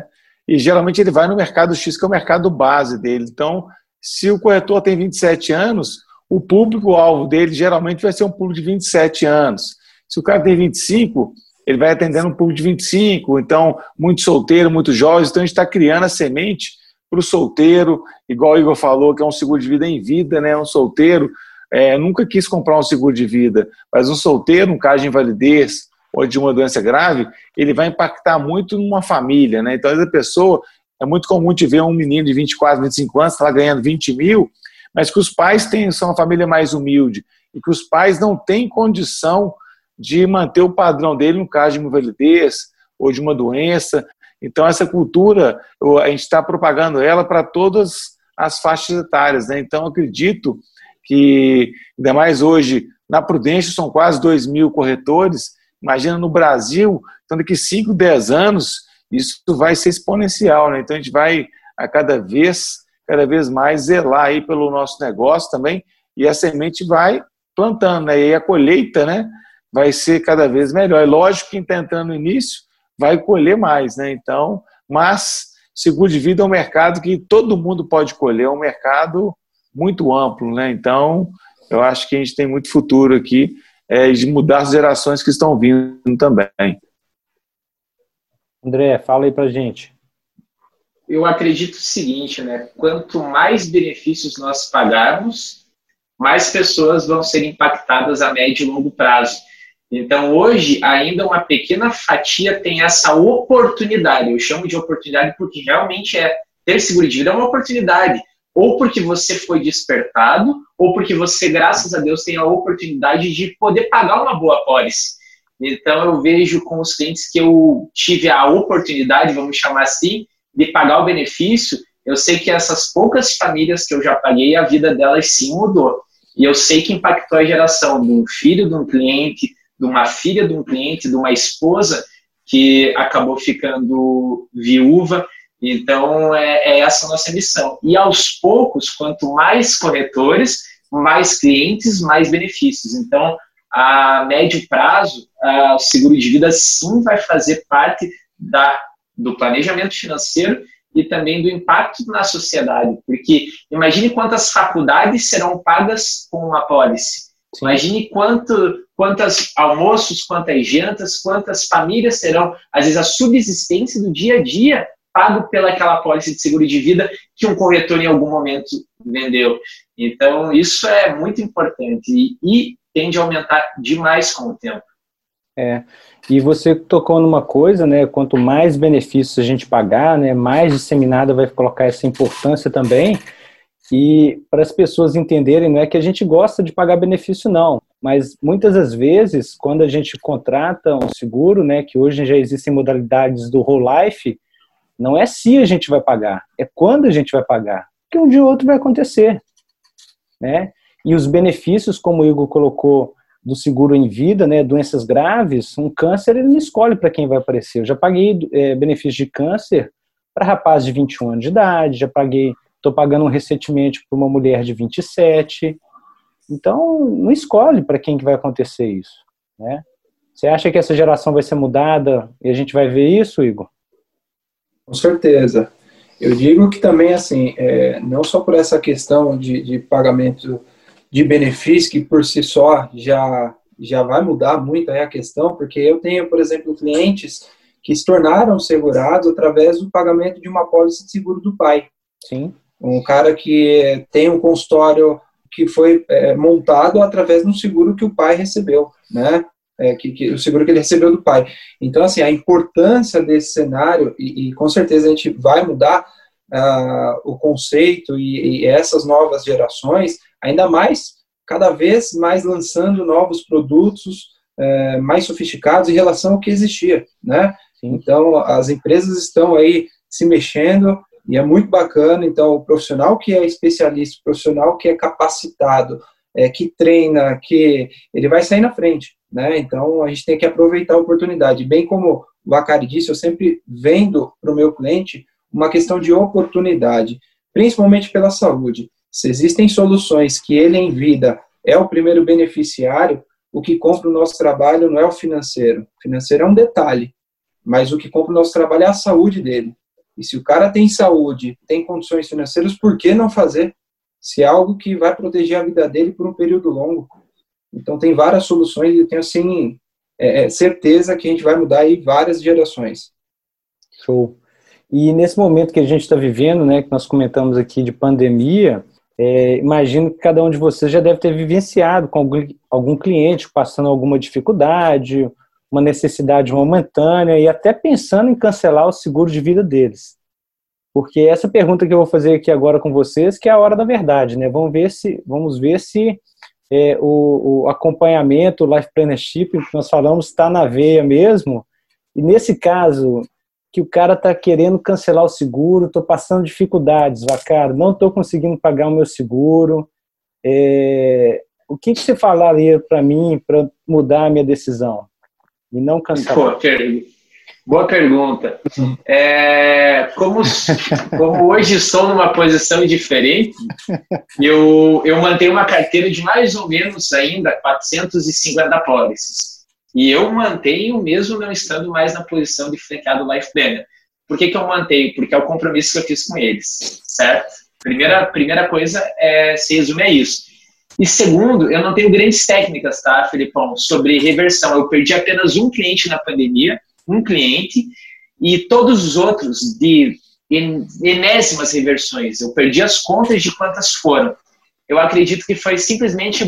E geralmente ele vai no mercado X, que é o mercado base dele. Então, se o corretor tem 27 anos, o público-alvo dele geralmente vai ser um público de 27 anos. Se o cara tem 25, ele vai atendendo um público de 25, então, muito solteiro, muito jovem. Então, a gente está criando a semente para o solteiro, igual o Igor falou, que é um seguro de vida em vida, né? Um solteiro é, nunca quis comprar um seguro de vida, mas um solteiro, um caso de invalidez ou de uma doença grave, ele vai impactar muito numa família, né? Então, essa pessoa, é muito comum te ver um menino de 24, 25 anos, está ganhando 20 mil, mas que os pais têm, são uma família mais humilde e que os pais não têm condição de manter o padrão dele no caso de uma invalidez ou de uma doença. Então, essa cultura, a gente está propagando ela para todas as faixas etárias. Né? Então, acredito que, ainda mais hoje, na Prudência são quase 2 mil corretores. Imagina no Brasil, então daqui 5, 10 anos, isso vai ser exponencial. Né? Então, a gente vai, a cada vez, cada vez mais zelar aí pelo nosso negócio também, e a semente vai plantando, né? e a colheita, né? vai ser cada vez melhor. É lógico que quem está entrando no início vai colher mais, né? Então, mas seguro de vida é um mercado que todo mundo pode colher, é um mercado muito amplo, né? Então, eu acho que a gente tem muito futuro aqui é, de mudar as gerações que estão vindo também. André, fala aí pra gente. Eu acredito o seguinte, né? Quanto mais benefícios nós pagarmos, mais pessoas vão ser impactadas a médio e longo prazo. Então, hoje, ainda uma pequena fatia tem essa oportunidade. Eu chamo de oportunidade porque realmente é ter seguro de vida é uma oportunidade. Ou porque você foi despertado, ou porque você, graças a Deus, tem a oportunidade de poder pagar uma boa pólice. Então, eu vejo com os clientes que eu tive a oportunidade, vamos chamar assim, de pagar o benefício. Eu sei que essas poucas famílias que eu já paguei, a vida delas sim mudou. E eu sei que impactou a geração de um filho de um cliente, de uma filha de um cliente, de uma esposa que acabou ficando viúva. Então, é, é essa a nossa missão. E aos poucos, quanto mais corretores, mais clientes, mais benefícios. Então, a médio prazo, o seguro de vida sim vai fazer parte da, do planejamento financeiro e também do impacto na sociedade. Porque imagine quantas faculdades serão pagas com uma pólice. Imagine quanto, quantos almoços, quantas jantas, quantas famílias serão, às vezes, a subsistência do dia a dia pago pelaquela pólice de seguro de vida que um corretor em algum momento vendeu. Então, isso é muito importante e, e tende a aumentar demais com o tempo. É, e você tocou numa coisa, né? Quanto mais benefícios a gente pagar, né, mais disseminada vai colocar essa importância também. E para as pessoas entenderem, não é que a gente gosta de pagar benefício, não, mas muitas das vezes, quando a gente contrata um seguro, né, que hoje já existem modalidades do whole life, não é se a gente vai pagar, é quando a gente vai pagar, porque um dia ou outro vai acontecer, né? E os benefícios, como o Igor colocou, do seguro em vida, né, doenças graves, um câncer ele não escolhe para quem vai aparecer. Eu já paguei é, benefícios de câncer para rapaz de 21 anos de idade, já paguei, estou pagando um recentemente para uma mulher de 27. Então, não escolhe para quem que vai acontecer isso, né? Você acha que essa geração vai ser mudada e a gente vai ver isso, Igor? Com certeza. Eu digo que também, assim, é, não só por essa questão de, de pagamento de benefício que por si só já, já vai mudar muito aí a questão, porque eu tenho, por exemplo, clientes que se tornaram segurados através do pagamento de uma pólice de seguro do pai. Sim. Um cara que tem um consultório que foi é, montado através do seguro que o pai recebeu, né? É, que, que, o seguro que ele recebeu do pai. Então, assim, a importância desse cenário, e, e com certeza a gente vai mudar uh, o conceito e, e essas novas gerações, ainda mais, cada vez mais lançando novos produtos é, mais sofisticados em relação ao que existia, né? Então, as empresas estão aí se mexendo e é muito bacana. Então, o profissional que é especialista, o profissional que é capacitado, é, que treina, que ele vai sair na frente, né? Então, a gente tem que aproveitar a oportunidade. Bem como o Vacari disse, eu sempre vendo para o meu cliente uma questão de oportunidade, principalmente pela saúde. Se existem soluções que ele em vida é o primeiro beneficiário, o que compra o nosso trabalho não é o financeiro. O financeiro é um detalhe, mas o que compra o nosso trabalho é a saúde dele. E se o cara tem saúde, tem condições financeiras, por que não fazer? Se é algo que vai proteger a vida dele por um período longo. Então tem várias soluções e eu tenho assim é, é certeza que a gente vai mudar aí várias gerações. Show. E nesse momento que a gente está vivendo, né, que nós comentamos aqui de pandemia, é, imagino que cada um de vocês já deve ter vivenciado com algum, algum cliente passando alguma dificuldade, uma necessidade momentânea e até pensando em cancelar o seguro de vida deles. Porque essa pergunta que eu vou fazer aqui agora com vocês, que é a hora da verdade, né? Vamos ver se, vamos ver se é, o, o, acompanhamento, o life plannership que nós falamos está na veia mesmo. E nesse caso, que o cara está querendo cancelar o seguro, estou passando dificuldades, Vacaro, não estou conseguindo pagar o meu seguro. É, o que, que você falaria para mim para mudar a minha decisão e não cancelar? Pô, boa pergunta. É, como, como hoje estou numa posição diferente, eu, eu mantenho uma carteira de mais ou menos ainda 450 pólices. E eu mantenho mesmo não estando mais na posição de franqueado Life Planner. Por que, que eu mantenho? Porque é o compromisso que eu fiz com eles, certo? Primeira, primeira coisa é, se resume a isso. E segundo, eu não tenho grandes técnicas, tá, Felipão, sobre reversão. Eu perdi apenas um cliente na pandemia, um cliente, e todos os outros de enésimas reversões. Eu perdi as contas de quantas foram eu acredito que foi simplesmente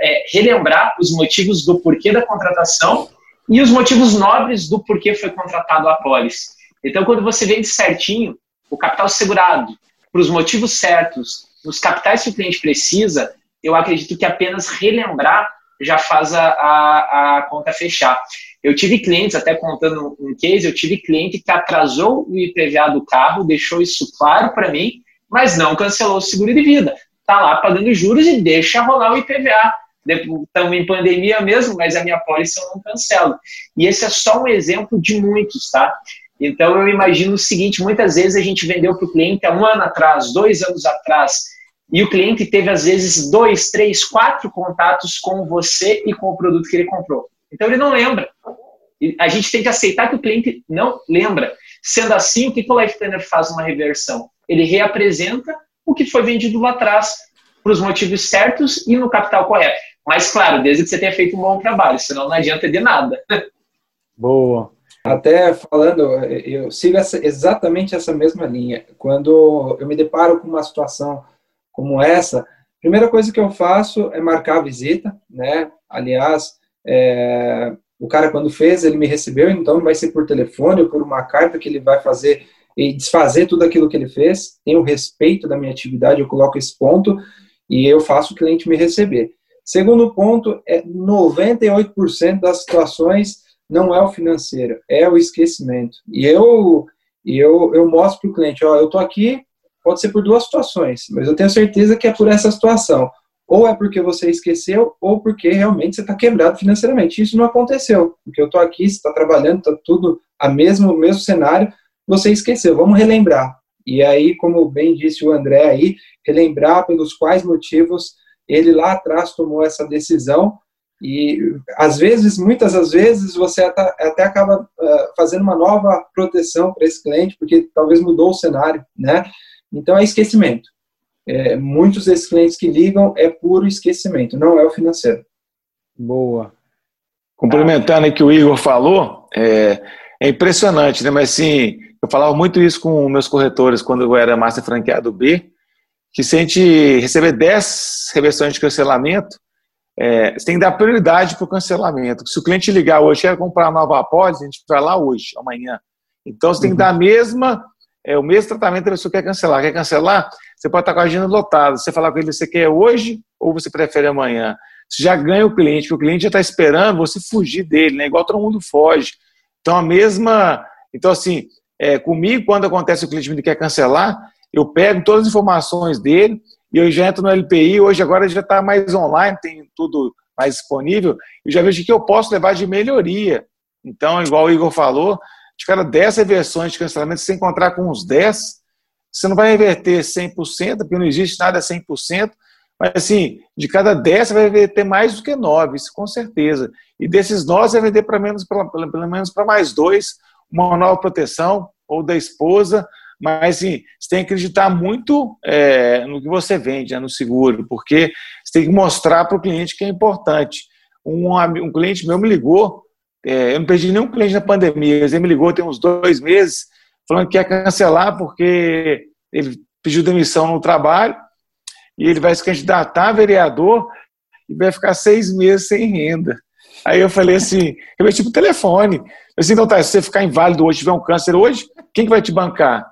é, relembrar os motivos do porquê da contratação e os motivos nobres do porquê foi contratado a pólice. Então, quando você vende certinho o capital segurado para os motivos certos, nos capitais que o cliente precisa, eu acredito que apenas relembrar já faz a, a, a conta fechar. Eu tive clientes, até contando um case, eu tive cliente que atrasou o IPVA do carro, deixou isso claro para mim, mas não cancelou o seguro de vida está lá pagando juros e deixa rolar o IPVA. Estamos em pandemia mesmo, mas a minha pólice eu não cancelo. E esse é só um exemplo de muitos, tá? Então eu imagino o seguinte: muitas vezes a gente vendeu para o cliente há um ano atrás, dois anos atrás, e o cliente teve às vezes dois, três, quatro contatos com você e com o produto que ele comprou. Então ele não lembra. E a gente tem que aceitar que o cliente não lembra. Sendo assim, o que o Life Planner faz uma reversão? Ele reapresenta o que foi vendido lá atrás para os motivos certos e no capital correto. Mas, claro, desde que você tenha feito um bom trabalho, senão não adianta de nada. Boa. Até falando, eu sigo essa, exatamente essa mesma linha. Quando eu me deparo com uma situação como essa, a primeira coisa que eu faço é marcar a visita, né? Aliás, é, o cara quando fez, ele me recebeu, então vai ser por telefone ou por uma carta que ele vai fazer e desfazer tudo aquilo que ele fez. Tem o respeito da minha atividade, eu coloco esse ponto e eu faço o cliente me receber. Segundo ponto, é 98% das situações não é o financeiro, é o esquecimento. E eu eu, eu mostro para o cliente, ó, eu tô aqui, pode ser por duas situações, mas eu tenho certeza que é por essa situação. Ou é porque você esqueceu, ou porque realmente você está quebrado financeiramente. Isso não aconteceu, porque eu estou aqui, você está trabalhando, está tudo a mesmo, o mesmo cenário, você esqueceu. Vamos relembrar. E aí, como bem disse o André aí, relembrar pelos quais motivos ele lá atrás tomou essa decisão e às vezes, muitas das vezes, você até, acaba fazendo uma nova proteção para esse cliente, porque talvez mudou o cenário, né? Então é esquecimento. É, muitos desses clientes que ligam é puro esquecimento, não é o financeiro. Boa. Complementando o que o Igor falou, é, é impressionante, né? Mas sim, eu falava muito isso com meus corretores quando eu era master franqueado B, que se a gente receber 10 reversões de cancelamento, é, você tem que dar prioridade para o cancelamento. Se o cliente ligar hoje, quer comprar uma nova apólice, a gente vai lá hoje, amanhã. Então, você tem que dar a mesma, é, o mesmo tratamento a pessoa quer cancelar. Quer cancelar? Você pode estar com a agenda lotada. Você falar com ele, você quer hoje ou você prefere amanhã? Você já ganha o cliente, porque o cliente já está esperando você fugir dele, né? Igual todo mundo foge. Então, a mesma... Então, assim, é, comigo, quando acontece o cliente me quer cancelar, eu pego todas as informações dele e eu já entro no LPI. Hoje, agora, já está mais online, tem tudo mais disponível. Eu já vejo que eu posso levar de melhoria. Então, igual o Igor falou, de cada 10 reversões de cancelamento, se encontrar com uns 10, você não vai reverter 100%, porque não existe nada 100%, mas assim, de cada 10 você vai reverter mais do que 9, isso com certeza. E desses 9 você vai vender para menos, pelo menos para mais dois, uma nova proteção, ou da esposa, mas assim, você tem que acreditar muito é, no que você vende, né, no seguro, porque você tem que mostrar para o cliente que é importante. Um, um cliente meu me ligou, é, eu não perdi nenhum cliente na pandemia, ele me ligou tem uns dois meses, falando que quer cancelar porque ele pediu demissão no trabalho e ele vai se candidatar a vereador e vai ficar seis meses sem renda. Aí eu falei assim, eu meti pro telefone. Eu assim, então tá, se você ficar inválido hoje, tiver um câncer hoje, quem que vai te bancar?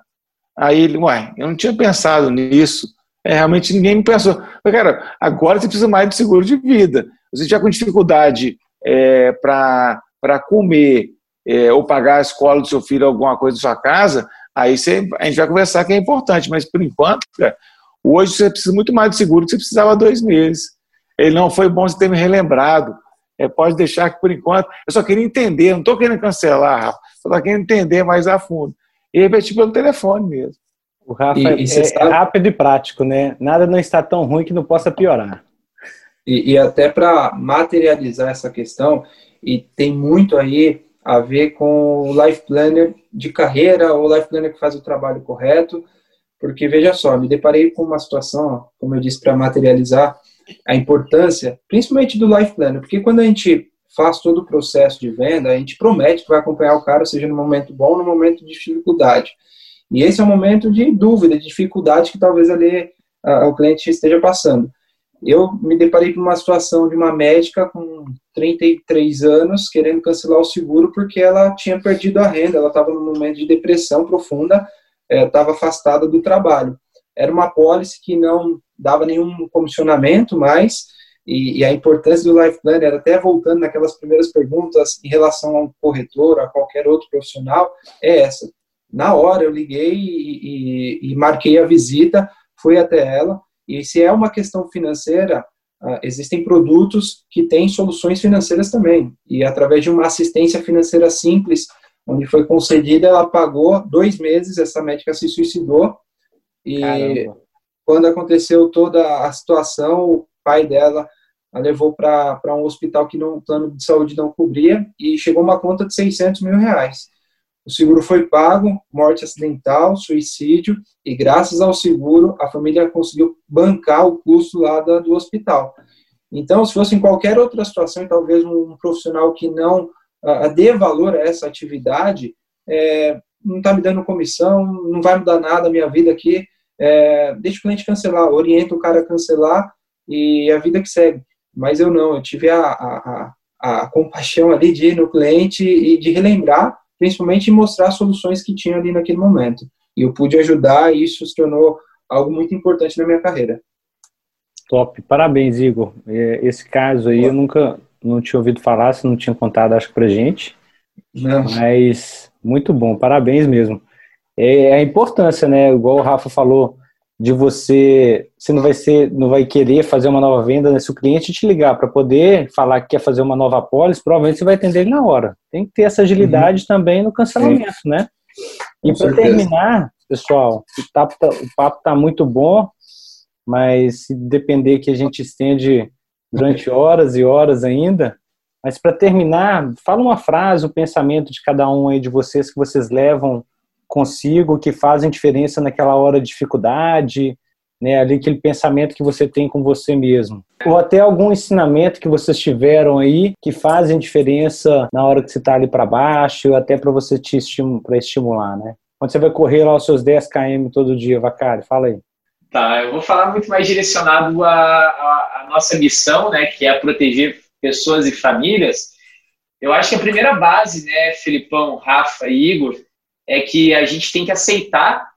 Aí ele, uai, eu não tinha pensado nisso. É, realmente ninguém me pensou. Mas, cara, agora você precisa mais de seguro de vida. Você já com dificuldade é, para comer é, ou pagar a escola do seu filho, alguma coisa da sua casa, aí você, a gente vai conversar que é importante. Mas, por enquanto, cara, hoje você precisa muito mais de seguro do que você precisava há dois meses. Ele não foi bom você ter me relembrado. É, pode deixar que, por enquanto, eu só queria entender, não estou querendo cancelar, Rafa, só querendo entender mais a fundo e repetir pelo telefone mesmo. O Rafa e, é, é, é, rápido e prático, né? Nada não está tão ruim que não possa piorar. E, e até para materializar essa questão, e tem muito aí a ver com o life planner de carreira ou life planner que faz o trabalho correto, porque veja só, me deparei com uma situação, como eu disse, para materializar a importância, principalmente do life planner, porque quando a gente faz todo o processo de venda, a gente promete que vai acompanhar o cara, seja no momento bom ou no momento de dificuldade. E esse é um momento de dúvida, de dificuldade que talvez ali a, o cliente esteja passando. Eu me deparei com uma situação de uma médica com 33 anos querendo cancelar o seguro porque ela tinha perdido a renda, ela estava num momento de depressão profunda, estava é, afastada do trabalho. Era uma pólice que não dava nenhum comissionamento mais, e, e, a importância do Life Planner, até voltando naquelas primeiras perguntas em relação a um corretor, a qualquer outro profissional, é essa. Na hora eu liguei e, e, e marquei a visita, fui até ela, e se é uma questão financeira, uh, existem produtos que têm soluções financeiras também. E através de uma assistência financeira simples, onde foi concedida, ela pagou dois meses, essa médica se suicidou. E Caramba. quando aconteceu toda a situação, o pai dela ela levou para um hospital que não, o plano de saúde não cobria e chegou uma conta de 600 mil reais. O seguro foi pago, morte acidental, suicídio, e graças ao seguro, a família conseguiu bancar o custo lá do hospital. Então, se fosse em qualquer outra situação, talvez um profissional que não a dê valor a essa atividade, é, não está me dando comissão, não vai mudar nada a minha vida aqui, é, deixa o cliente cancelar, orienta o cara a cancelar e a vida que segue. Mas eu não, eu tive a, a, a, a compaixão ali de ir no cliente e de relembrar, principalmente mostrar soluções que tinha ali naquele momento. E eu pude ajudar e isso se tornou algo muito importante na minha carreira. Top, parabéns, Igor. É, esse caso aí eu nunca não tinha ouvido falar, você não tinha contado, acho, pra gente. Não. Mas muito bom, parabéns mesmo. É, é a importância, né? Igual o Rafa falou, de você, você não vai ser, não vai querer fazer uma nova venda, né? se o cliente te ligar para poder falar que quer fazer uma nova apólice, provavelmente você vai atender ele na hora. Tem que ter essa agilidade uhum. também no cancelamento, Sim. né? E para terminar, pessoal, o papo, tá, o papo tá muito bom, mas se depender que a gente estende durante horas e horas ainda, mas para terminar, fala uma frase, o um pensamento de cada um aí de vocês que vocês levam consigo, que fazem diferença naquela hora de dificuldade, né, ali aquele pensamento que você tem com você mesmo. Ou até algum ensinamento que vocês tiveram aí que fazem diferença na hora que você está ali para baixo, até para você te estim para estimular, né? Quando você vai correr lá os seus 10 km todo dia, Vacari, fala aí. Tá, eu vou falar muito mais direcionado à, à nossa missão, né, que é proteger pessoas e famílias. Eu acho que a primeira base, né, Filipão, Rafa e Igor, é que a gente tem que aceitar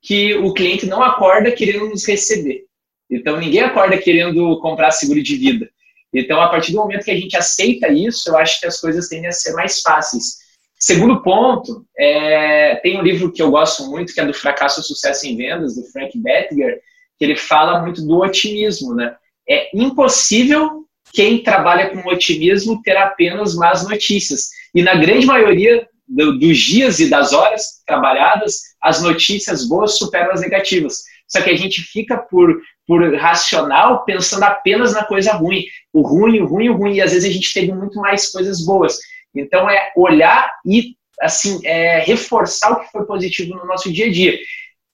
que o cliente não acorda querendo nos receber. Então, ninguém acorda querendo comprar seguro de vida. Então, a partir do momento que a gente aceita isso, eu acho que as coisas tendem a ser mais fáceis. Segundo ponto, é, tem um livro que eu gosto muito, que é do Fracasso e Sucesso em Vendas, do Frank Bettiger, que ele fala muito do otimismo. Né? É impossível quem trabalha com otimismo ter apenas más notícias. E na grande maioria do, dos dias e das horas trabalhadas, as notícias boas superam as negativas. Só que a gente fica por, por racional pensando apenas na coisa ruim. O ruim, o ruim, o ruim. E às vezes a gente teve muito mais coisas boas. Então é olhar e assim é, reforçar o que foi positivo no nosso dia a dia.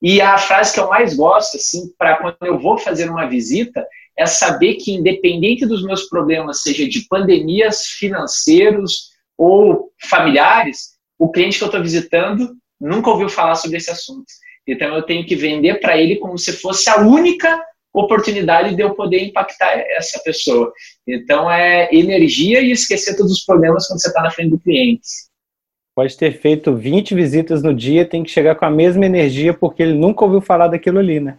E a frase que eu mais gosto, assim, para quando eu vou fazer uma visita, é saber que independente dos meus problemas, seja de pandemias, financeiros ou familiares, o cliente que eu estou visitando nunca ouviu falar sobre esse assunto. Então eu tenho que vender para ele como se fosse a única oportunidade de eu poder impactar essa pessoa. Então é energia e esquecer todos os problemas quando você está na frente do cliente. Pode ter feito 20 visitas no dia, tem que chegar com a mesma energia porque ele nunca ouviu falar daquilo ali, né?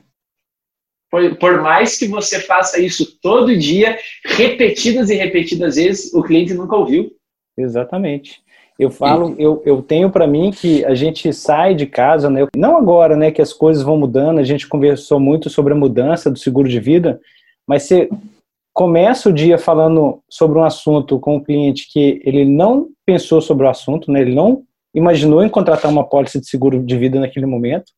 Por, por mais que você faça isso todo dia, repetidas e repetidas vezes, o cliente nunca ouviu. Exatamente. Eu falo, eu, eu tenho para mim que a gente sai de casa, né? Não agora, né? Que as coisas vão mudando. A gente conversou muito sobre a mudança do seguro de vida, mas você começa o dia falando sobre um assunto com um cliente que ele não pensou sobre o assunto, né? Ele não imaginou em contratar uma pólice de seguro de vida naquele momento.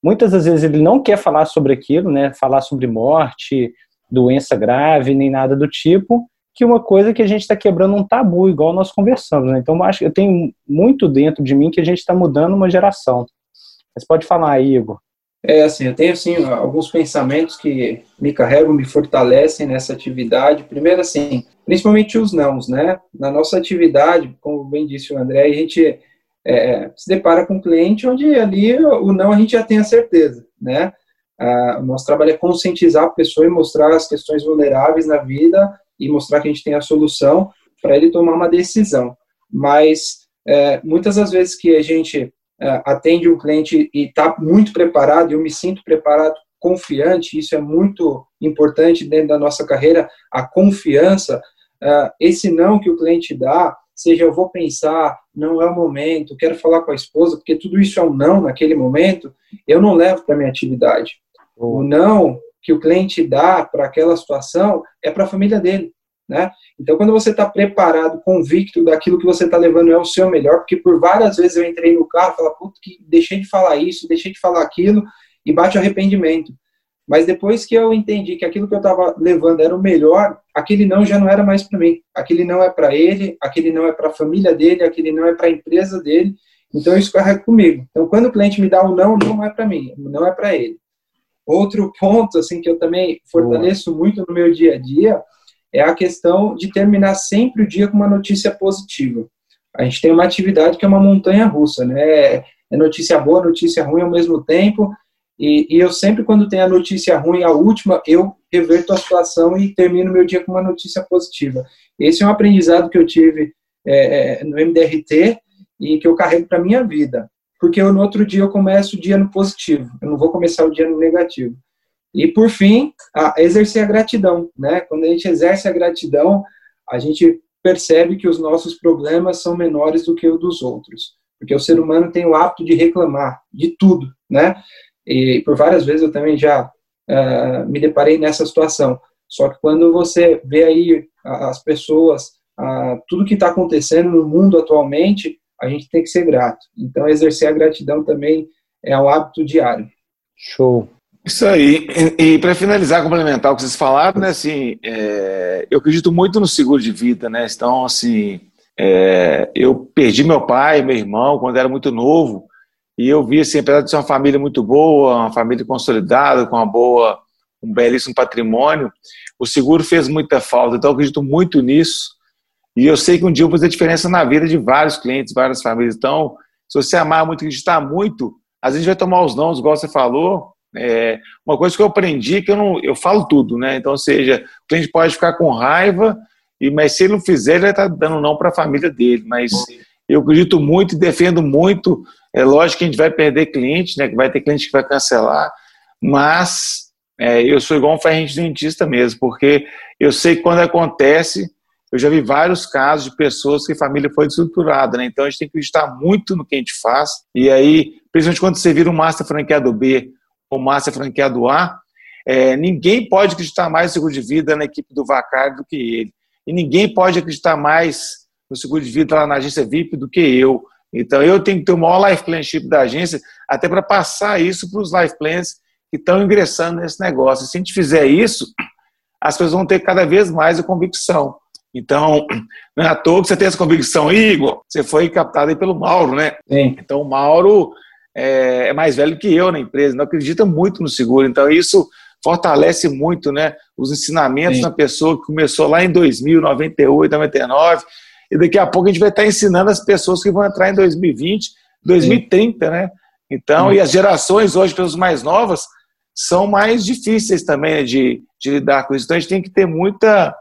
Muitas das vezes ele não quer falar sobre aquilo, né? Falar sobre morte, doença grave, nem nada do tipo que uma coisa que a gente está quebrando um tabu, igual nós conversamos. Né? Então, acho que eu tenho muito dentro de mim que a gente está mudando uma geração. Mas pode falar aí, Igor. É assim, eu tenho assim alguns pensamentos que me carregam, me fortalecem nessa atividade. Primeiro, assim, principalmente os nãos, né? Na nossa atividade, como bem disse o André, a gente é, se depara com um cliente onde ali o não a gente já tem a certeza, né? Ah, o nosso trabalho é conscientizar a pessoa e mostrar as questões vulneráveis na vida e mostrar que a gente tem a solução para ele tomar uma decisão. Mas é, muitas das vezes que a gente é, atende um cliente e está muito preparado, eu me sinto preparado, confiante, isso é muito importante dentro da nossa carreira, a confiança, é, esse não que o cliente dá, seja eu vou pensar, não é o momento, quero falar com a esposa, porque tudo isso é um não naquele momento, eu não levo para minha atividade. O não que o cliente dá para aquela situação é para a família dele. Né? Então, quando você está preparado, convicto daquilo que você está levando é o seu melhor, porque por várias vezes eu entrei no carro e falei, puta, que deixei de falar isso, deixei de falar aquilo, e bate arrependimento. Mas depois que eu entendi que aquilo que eu estava levando era o melhor, aquele não já não era mais para mim. Aquele não é para ele, aquele não é para a família dele, aquele não é para a empresa dele. Então isso carrega comigo. Então quando o cliente me dá o um não, não é para mim, não é para ele. Outro ponto assim que eu também fortaleço muito no meu dia a dia é a questão de terminar sempre o dia com uma notícia positiva. a gente tem uma atividade que é uma montanha russa, né? É notícia boa, notícia ruim ao mesmo tempo. E, e, eu sempre, quando tem a notícia ruim, a última, eu reverto a situação e termino meu dia com uma notícia positiva. Esse é um aprendizado que eu tive é, é no MDRT e que eu carrego para minha vida. Porque eu, no outro dia eu começo o dia no positivo, eu não vou começar o dia no negativo. E, por fim, a exercer a gratidão. Né? Quando a gente exerce a gratidão, a gente percebe que os nossos problemas são menores do que os dos outros. Porque o ser humano tem o hábito de reclamar de tudo, né? E por várias vezes eu também já uh, me deparei nessa situação. Só que quando você vê aí as pessoas, uh, tudo que está acontecendo no mundo atualmente, a gente tem que ser grato. Então, exercer a gratidão também é um hábito diário. Show. Isso aí. E, e para finalizar, complementar o que vocês falaram, né, assim, é, eu acredito muito no seguro de vida, né? Então, assim, é, eu perdi meu pai, meu irmão, quando era muito novo, e eu vi, assim, apesar de ser uma família muito boa, uma família consolidada, com uma boa, um belíssimo patrimônio, o seguro fez muita falta. Então, eu acredito muito nisso. E eu sei que um dia eu vou fazer diferença na vida de vários clientes, várias famílias. Então, se você amar muito, acreditar muito, às vezes vai tomar os nãos, igual você falou, é, uma coisa que eu aprendi é que eu não eu falo tudo, né? Então, seja, o cliente pode ficar com raiva, e mas se ele não fizer, ele vai estar dando não para a família dele. Mas eu acredito muito e defendo muito. É lógico que a gente vai perder cliente, né? Que vai ter cliente que vai cancelar, mas é, eu sou igual um ferrente dentista mesmo, porque eu sei que quando acontece, eu já vi vários casos de pessoas que a família foi desestruturada, né? Então a gente tem que acreditar muito no que a gente faz. E aí, principalmente quando você vira um master franqueado B o Márcia franqueado A, é, ninguém pode acreditar mais no seguro de vida na equipe do Vacar do que ele. E ninguém pode acreditar mais no seguro de vida lá na agência VIP do que eu. Então eu tenho que ter o maior life planship da agência, até para passar isso para os life plans que estão ingressando nesse negócio. Se a gente fizer isso, as pessoas vão ter cada vez mais a convicção. Então, não é à toa que você tem essa convicção, Igor. Você foi captado aí pelo Mauro, né? Sim. Então, o Mauro é, é mais velho que eu na empresa, não acredita muito no seguro. Então, isso fortalece muito né, os ensinamentos Sim. na pessoa que começou lá em 2000, 98, 99, e daqui a pouco a gente vai estar ensinando as pessoas que vão entrar em 2020, 2030, Sim. né? Então, Sim. e as gerações hoje, pessoas mais novas, são mais difíceis também né, de, de, lidar com isso. Então, a gente tem que ter muita,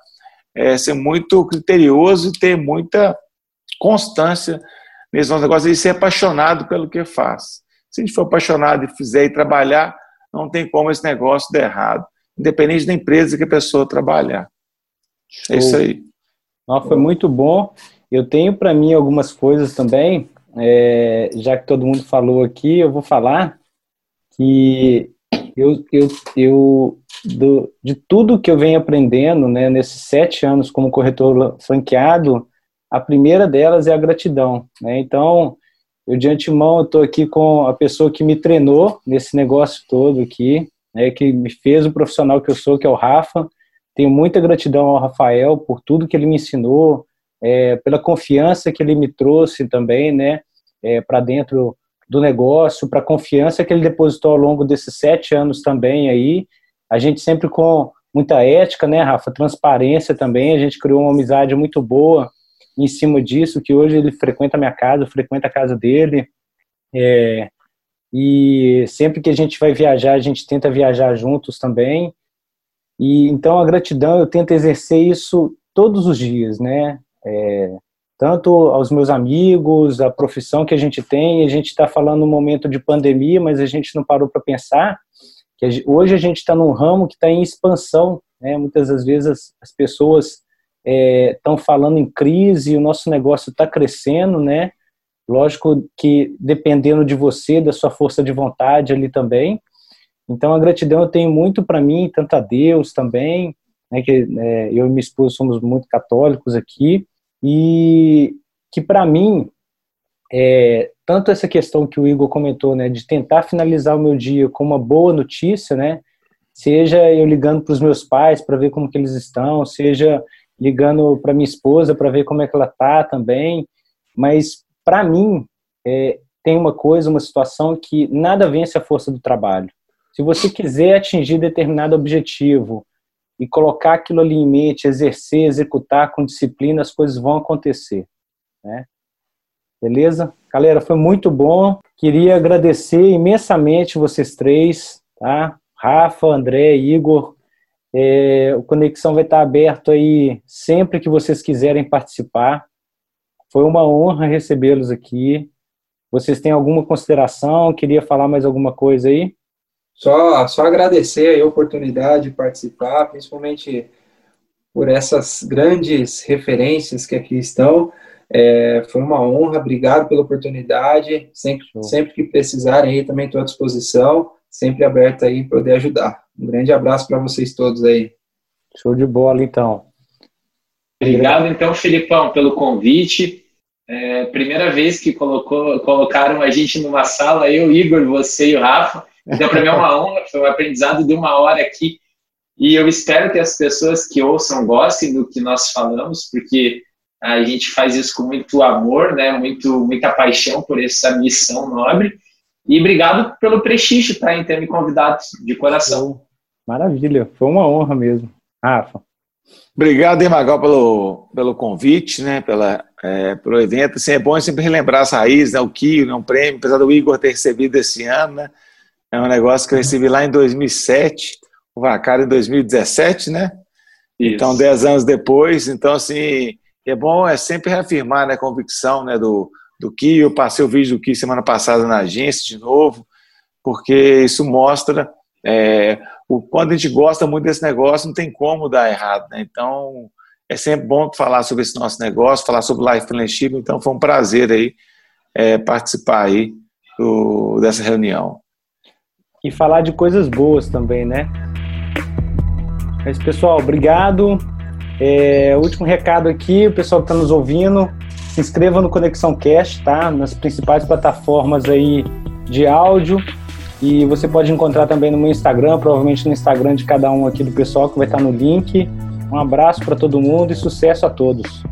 é, ser muito criterioso e ter muita constância nesse negócio e ser apaixonado pelo que faz. Se a gente for apaixonado e fizer e trabalhar, não tem como esse negócio dar errado, independente da empresa que a pessoa trabalhar. Show. É isso aí. Não, foi muito bom. Eu tenho para mim algumas coisas também, é, já que todo mundo falou aqui, eu vou falar que eu, eu, eu do, de tudo que eu venho aprendendo né, nesses sete anos como corretor franqueado, a primeira delas é a gratidão. Né? Então, eu de antemão estou aqui com a pessoa que me treinou nesse negócio todo aqui, né, que me fez o profissional que eu sou, que é o Rafa. Tenho muita gratidão ao Rafael por tudo que ele me ensinou, é, pela confiança que ele me trouxe também, né, é, para dentro do negócio, para a confiança que ele depositou ao longo desses sete anos também aí. A gente sempre com muita ética, né, Rafa? Transparência também. A gente criou uma amizade muito boa em cima disso, que hoje ele frequenta a minha casa, frequenta a casa dele. É, e sempre que a gente vai viajar, a gente tenta viajar juntos também. E então a gratidão eu tento exercer isso todos os dias, né? É, tanto aos meus amigos, a profissão que a gente tem. A gente está falando no momento de pandemia, mas a gente não parou para pensar que hoje a gente está num ramo que está em expansão. Né? Muitas das vezes as, as pessoas estão é, falando em crise, o nosso negócio está crescendo, né? Lógico que dependendo de você, da sua força de vontade ali também. Então a gratidão eu tenho muito para mim, tanto a Deus também, né? Que é, eu e minha esposa somos muito católicos aqui e que para mim é, tanto essa questão que o Igor comentou, né, de tentar finalizar o meu dia com uma boa notícia, né, seja eu ligando para os meus pais para ver como que eles estão, seja ligando para minha esposa para ver como é que ela tá também. Mas para mim é, tem uma coisa, uma situação que nada vence a força do trabalho. Se você quiser atingir determinado objetivo e colocar aquilo ali em mente, exercer, executar com disciplina, as coisas vão acontecer, né? Beleza? Galera, foi muito bom. Queria agradecer imensamente vocês três, tá? Rafa, André, Igor. É, o Conexão vai estar aberto aí sempre que vocês quiserem participar. Foi uma honra recebê-los aqui. Vocês têm alguma consideração? Queria falar mais alguma coisa aí? Só, só agradecer a oportunidade de participar, principalmente por essas grandes referências que aqui estão. É, foi uma honra, obrigado pela oportunidade. Sempre, sempre que precisarem aí, também estou à disposição, sempre aberto aí para poder ajudar. Um grande abraço para vocês todos aí. Show de bola, então. Obrigado, então, Filipão, pelo convite. É, primeira vez que colocou, colocaram a gente numa sala, eu, Igor, você e o Rafa. Então, para mim é uma honra, foi um aprendizado de uma hora aqui. E eu espero que as pessoas que ouçam gostem do que nós falamos, porque a gente faz isso com muito amor, né? Muito, muita paixão por essa missão nobre. E obrigado pelo prestígio, tá, em ter me convidado de coração. Maravilha, foi uma honra mesmo. Rafa. Obrigado, Magal, pelo, pelo convite, né, pela, é, pelo evento. Assim, é bom sempre relembrar as raízes, né, o Kio, né, um prêmio, apesar do Igor ter recebido esse ano, né, é um negócio que eu recebi lá em 2007, o Vacário em 2017, né? Isso. Então, dez anos depois, então, assim, é bom é sempre reafirmar né, a convicção né, do, do Ki. Eu passei o vídeo do Ki semana passada na agência de novo, porque isso mostra é, o quando a gente gosta muito desse negócio, não tem como dar errado. Né? Então, é sempre bom falar sobre esse nosso negócio, falar sobre Life Planship. Então, foi um prazer aí é, participar aí do, dessa reunião. E falar de coisas boas também, né? Mas, pessoal, obrigado. É, último recado aqui, o pessoal que está nos ouvindo, se inscreva no Conexão Cast, tá? Nas principais plataformas aí de áudio. E você pode encontrar também no meu Instagram, provavelmente no Instagram de cada um aqui do pessoal que vai estar no link. Um abraço para todo mundo e sucesso a todos.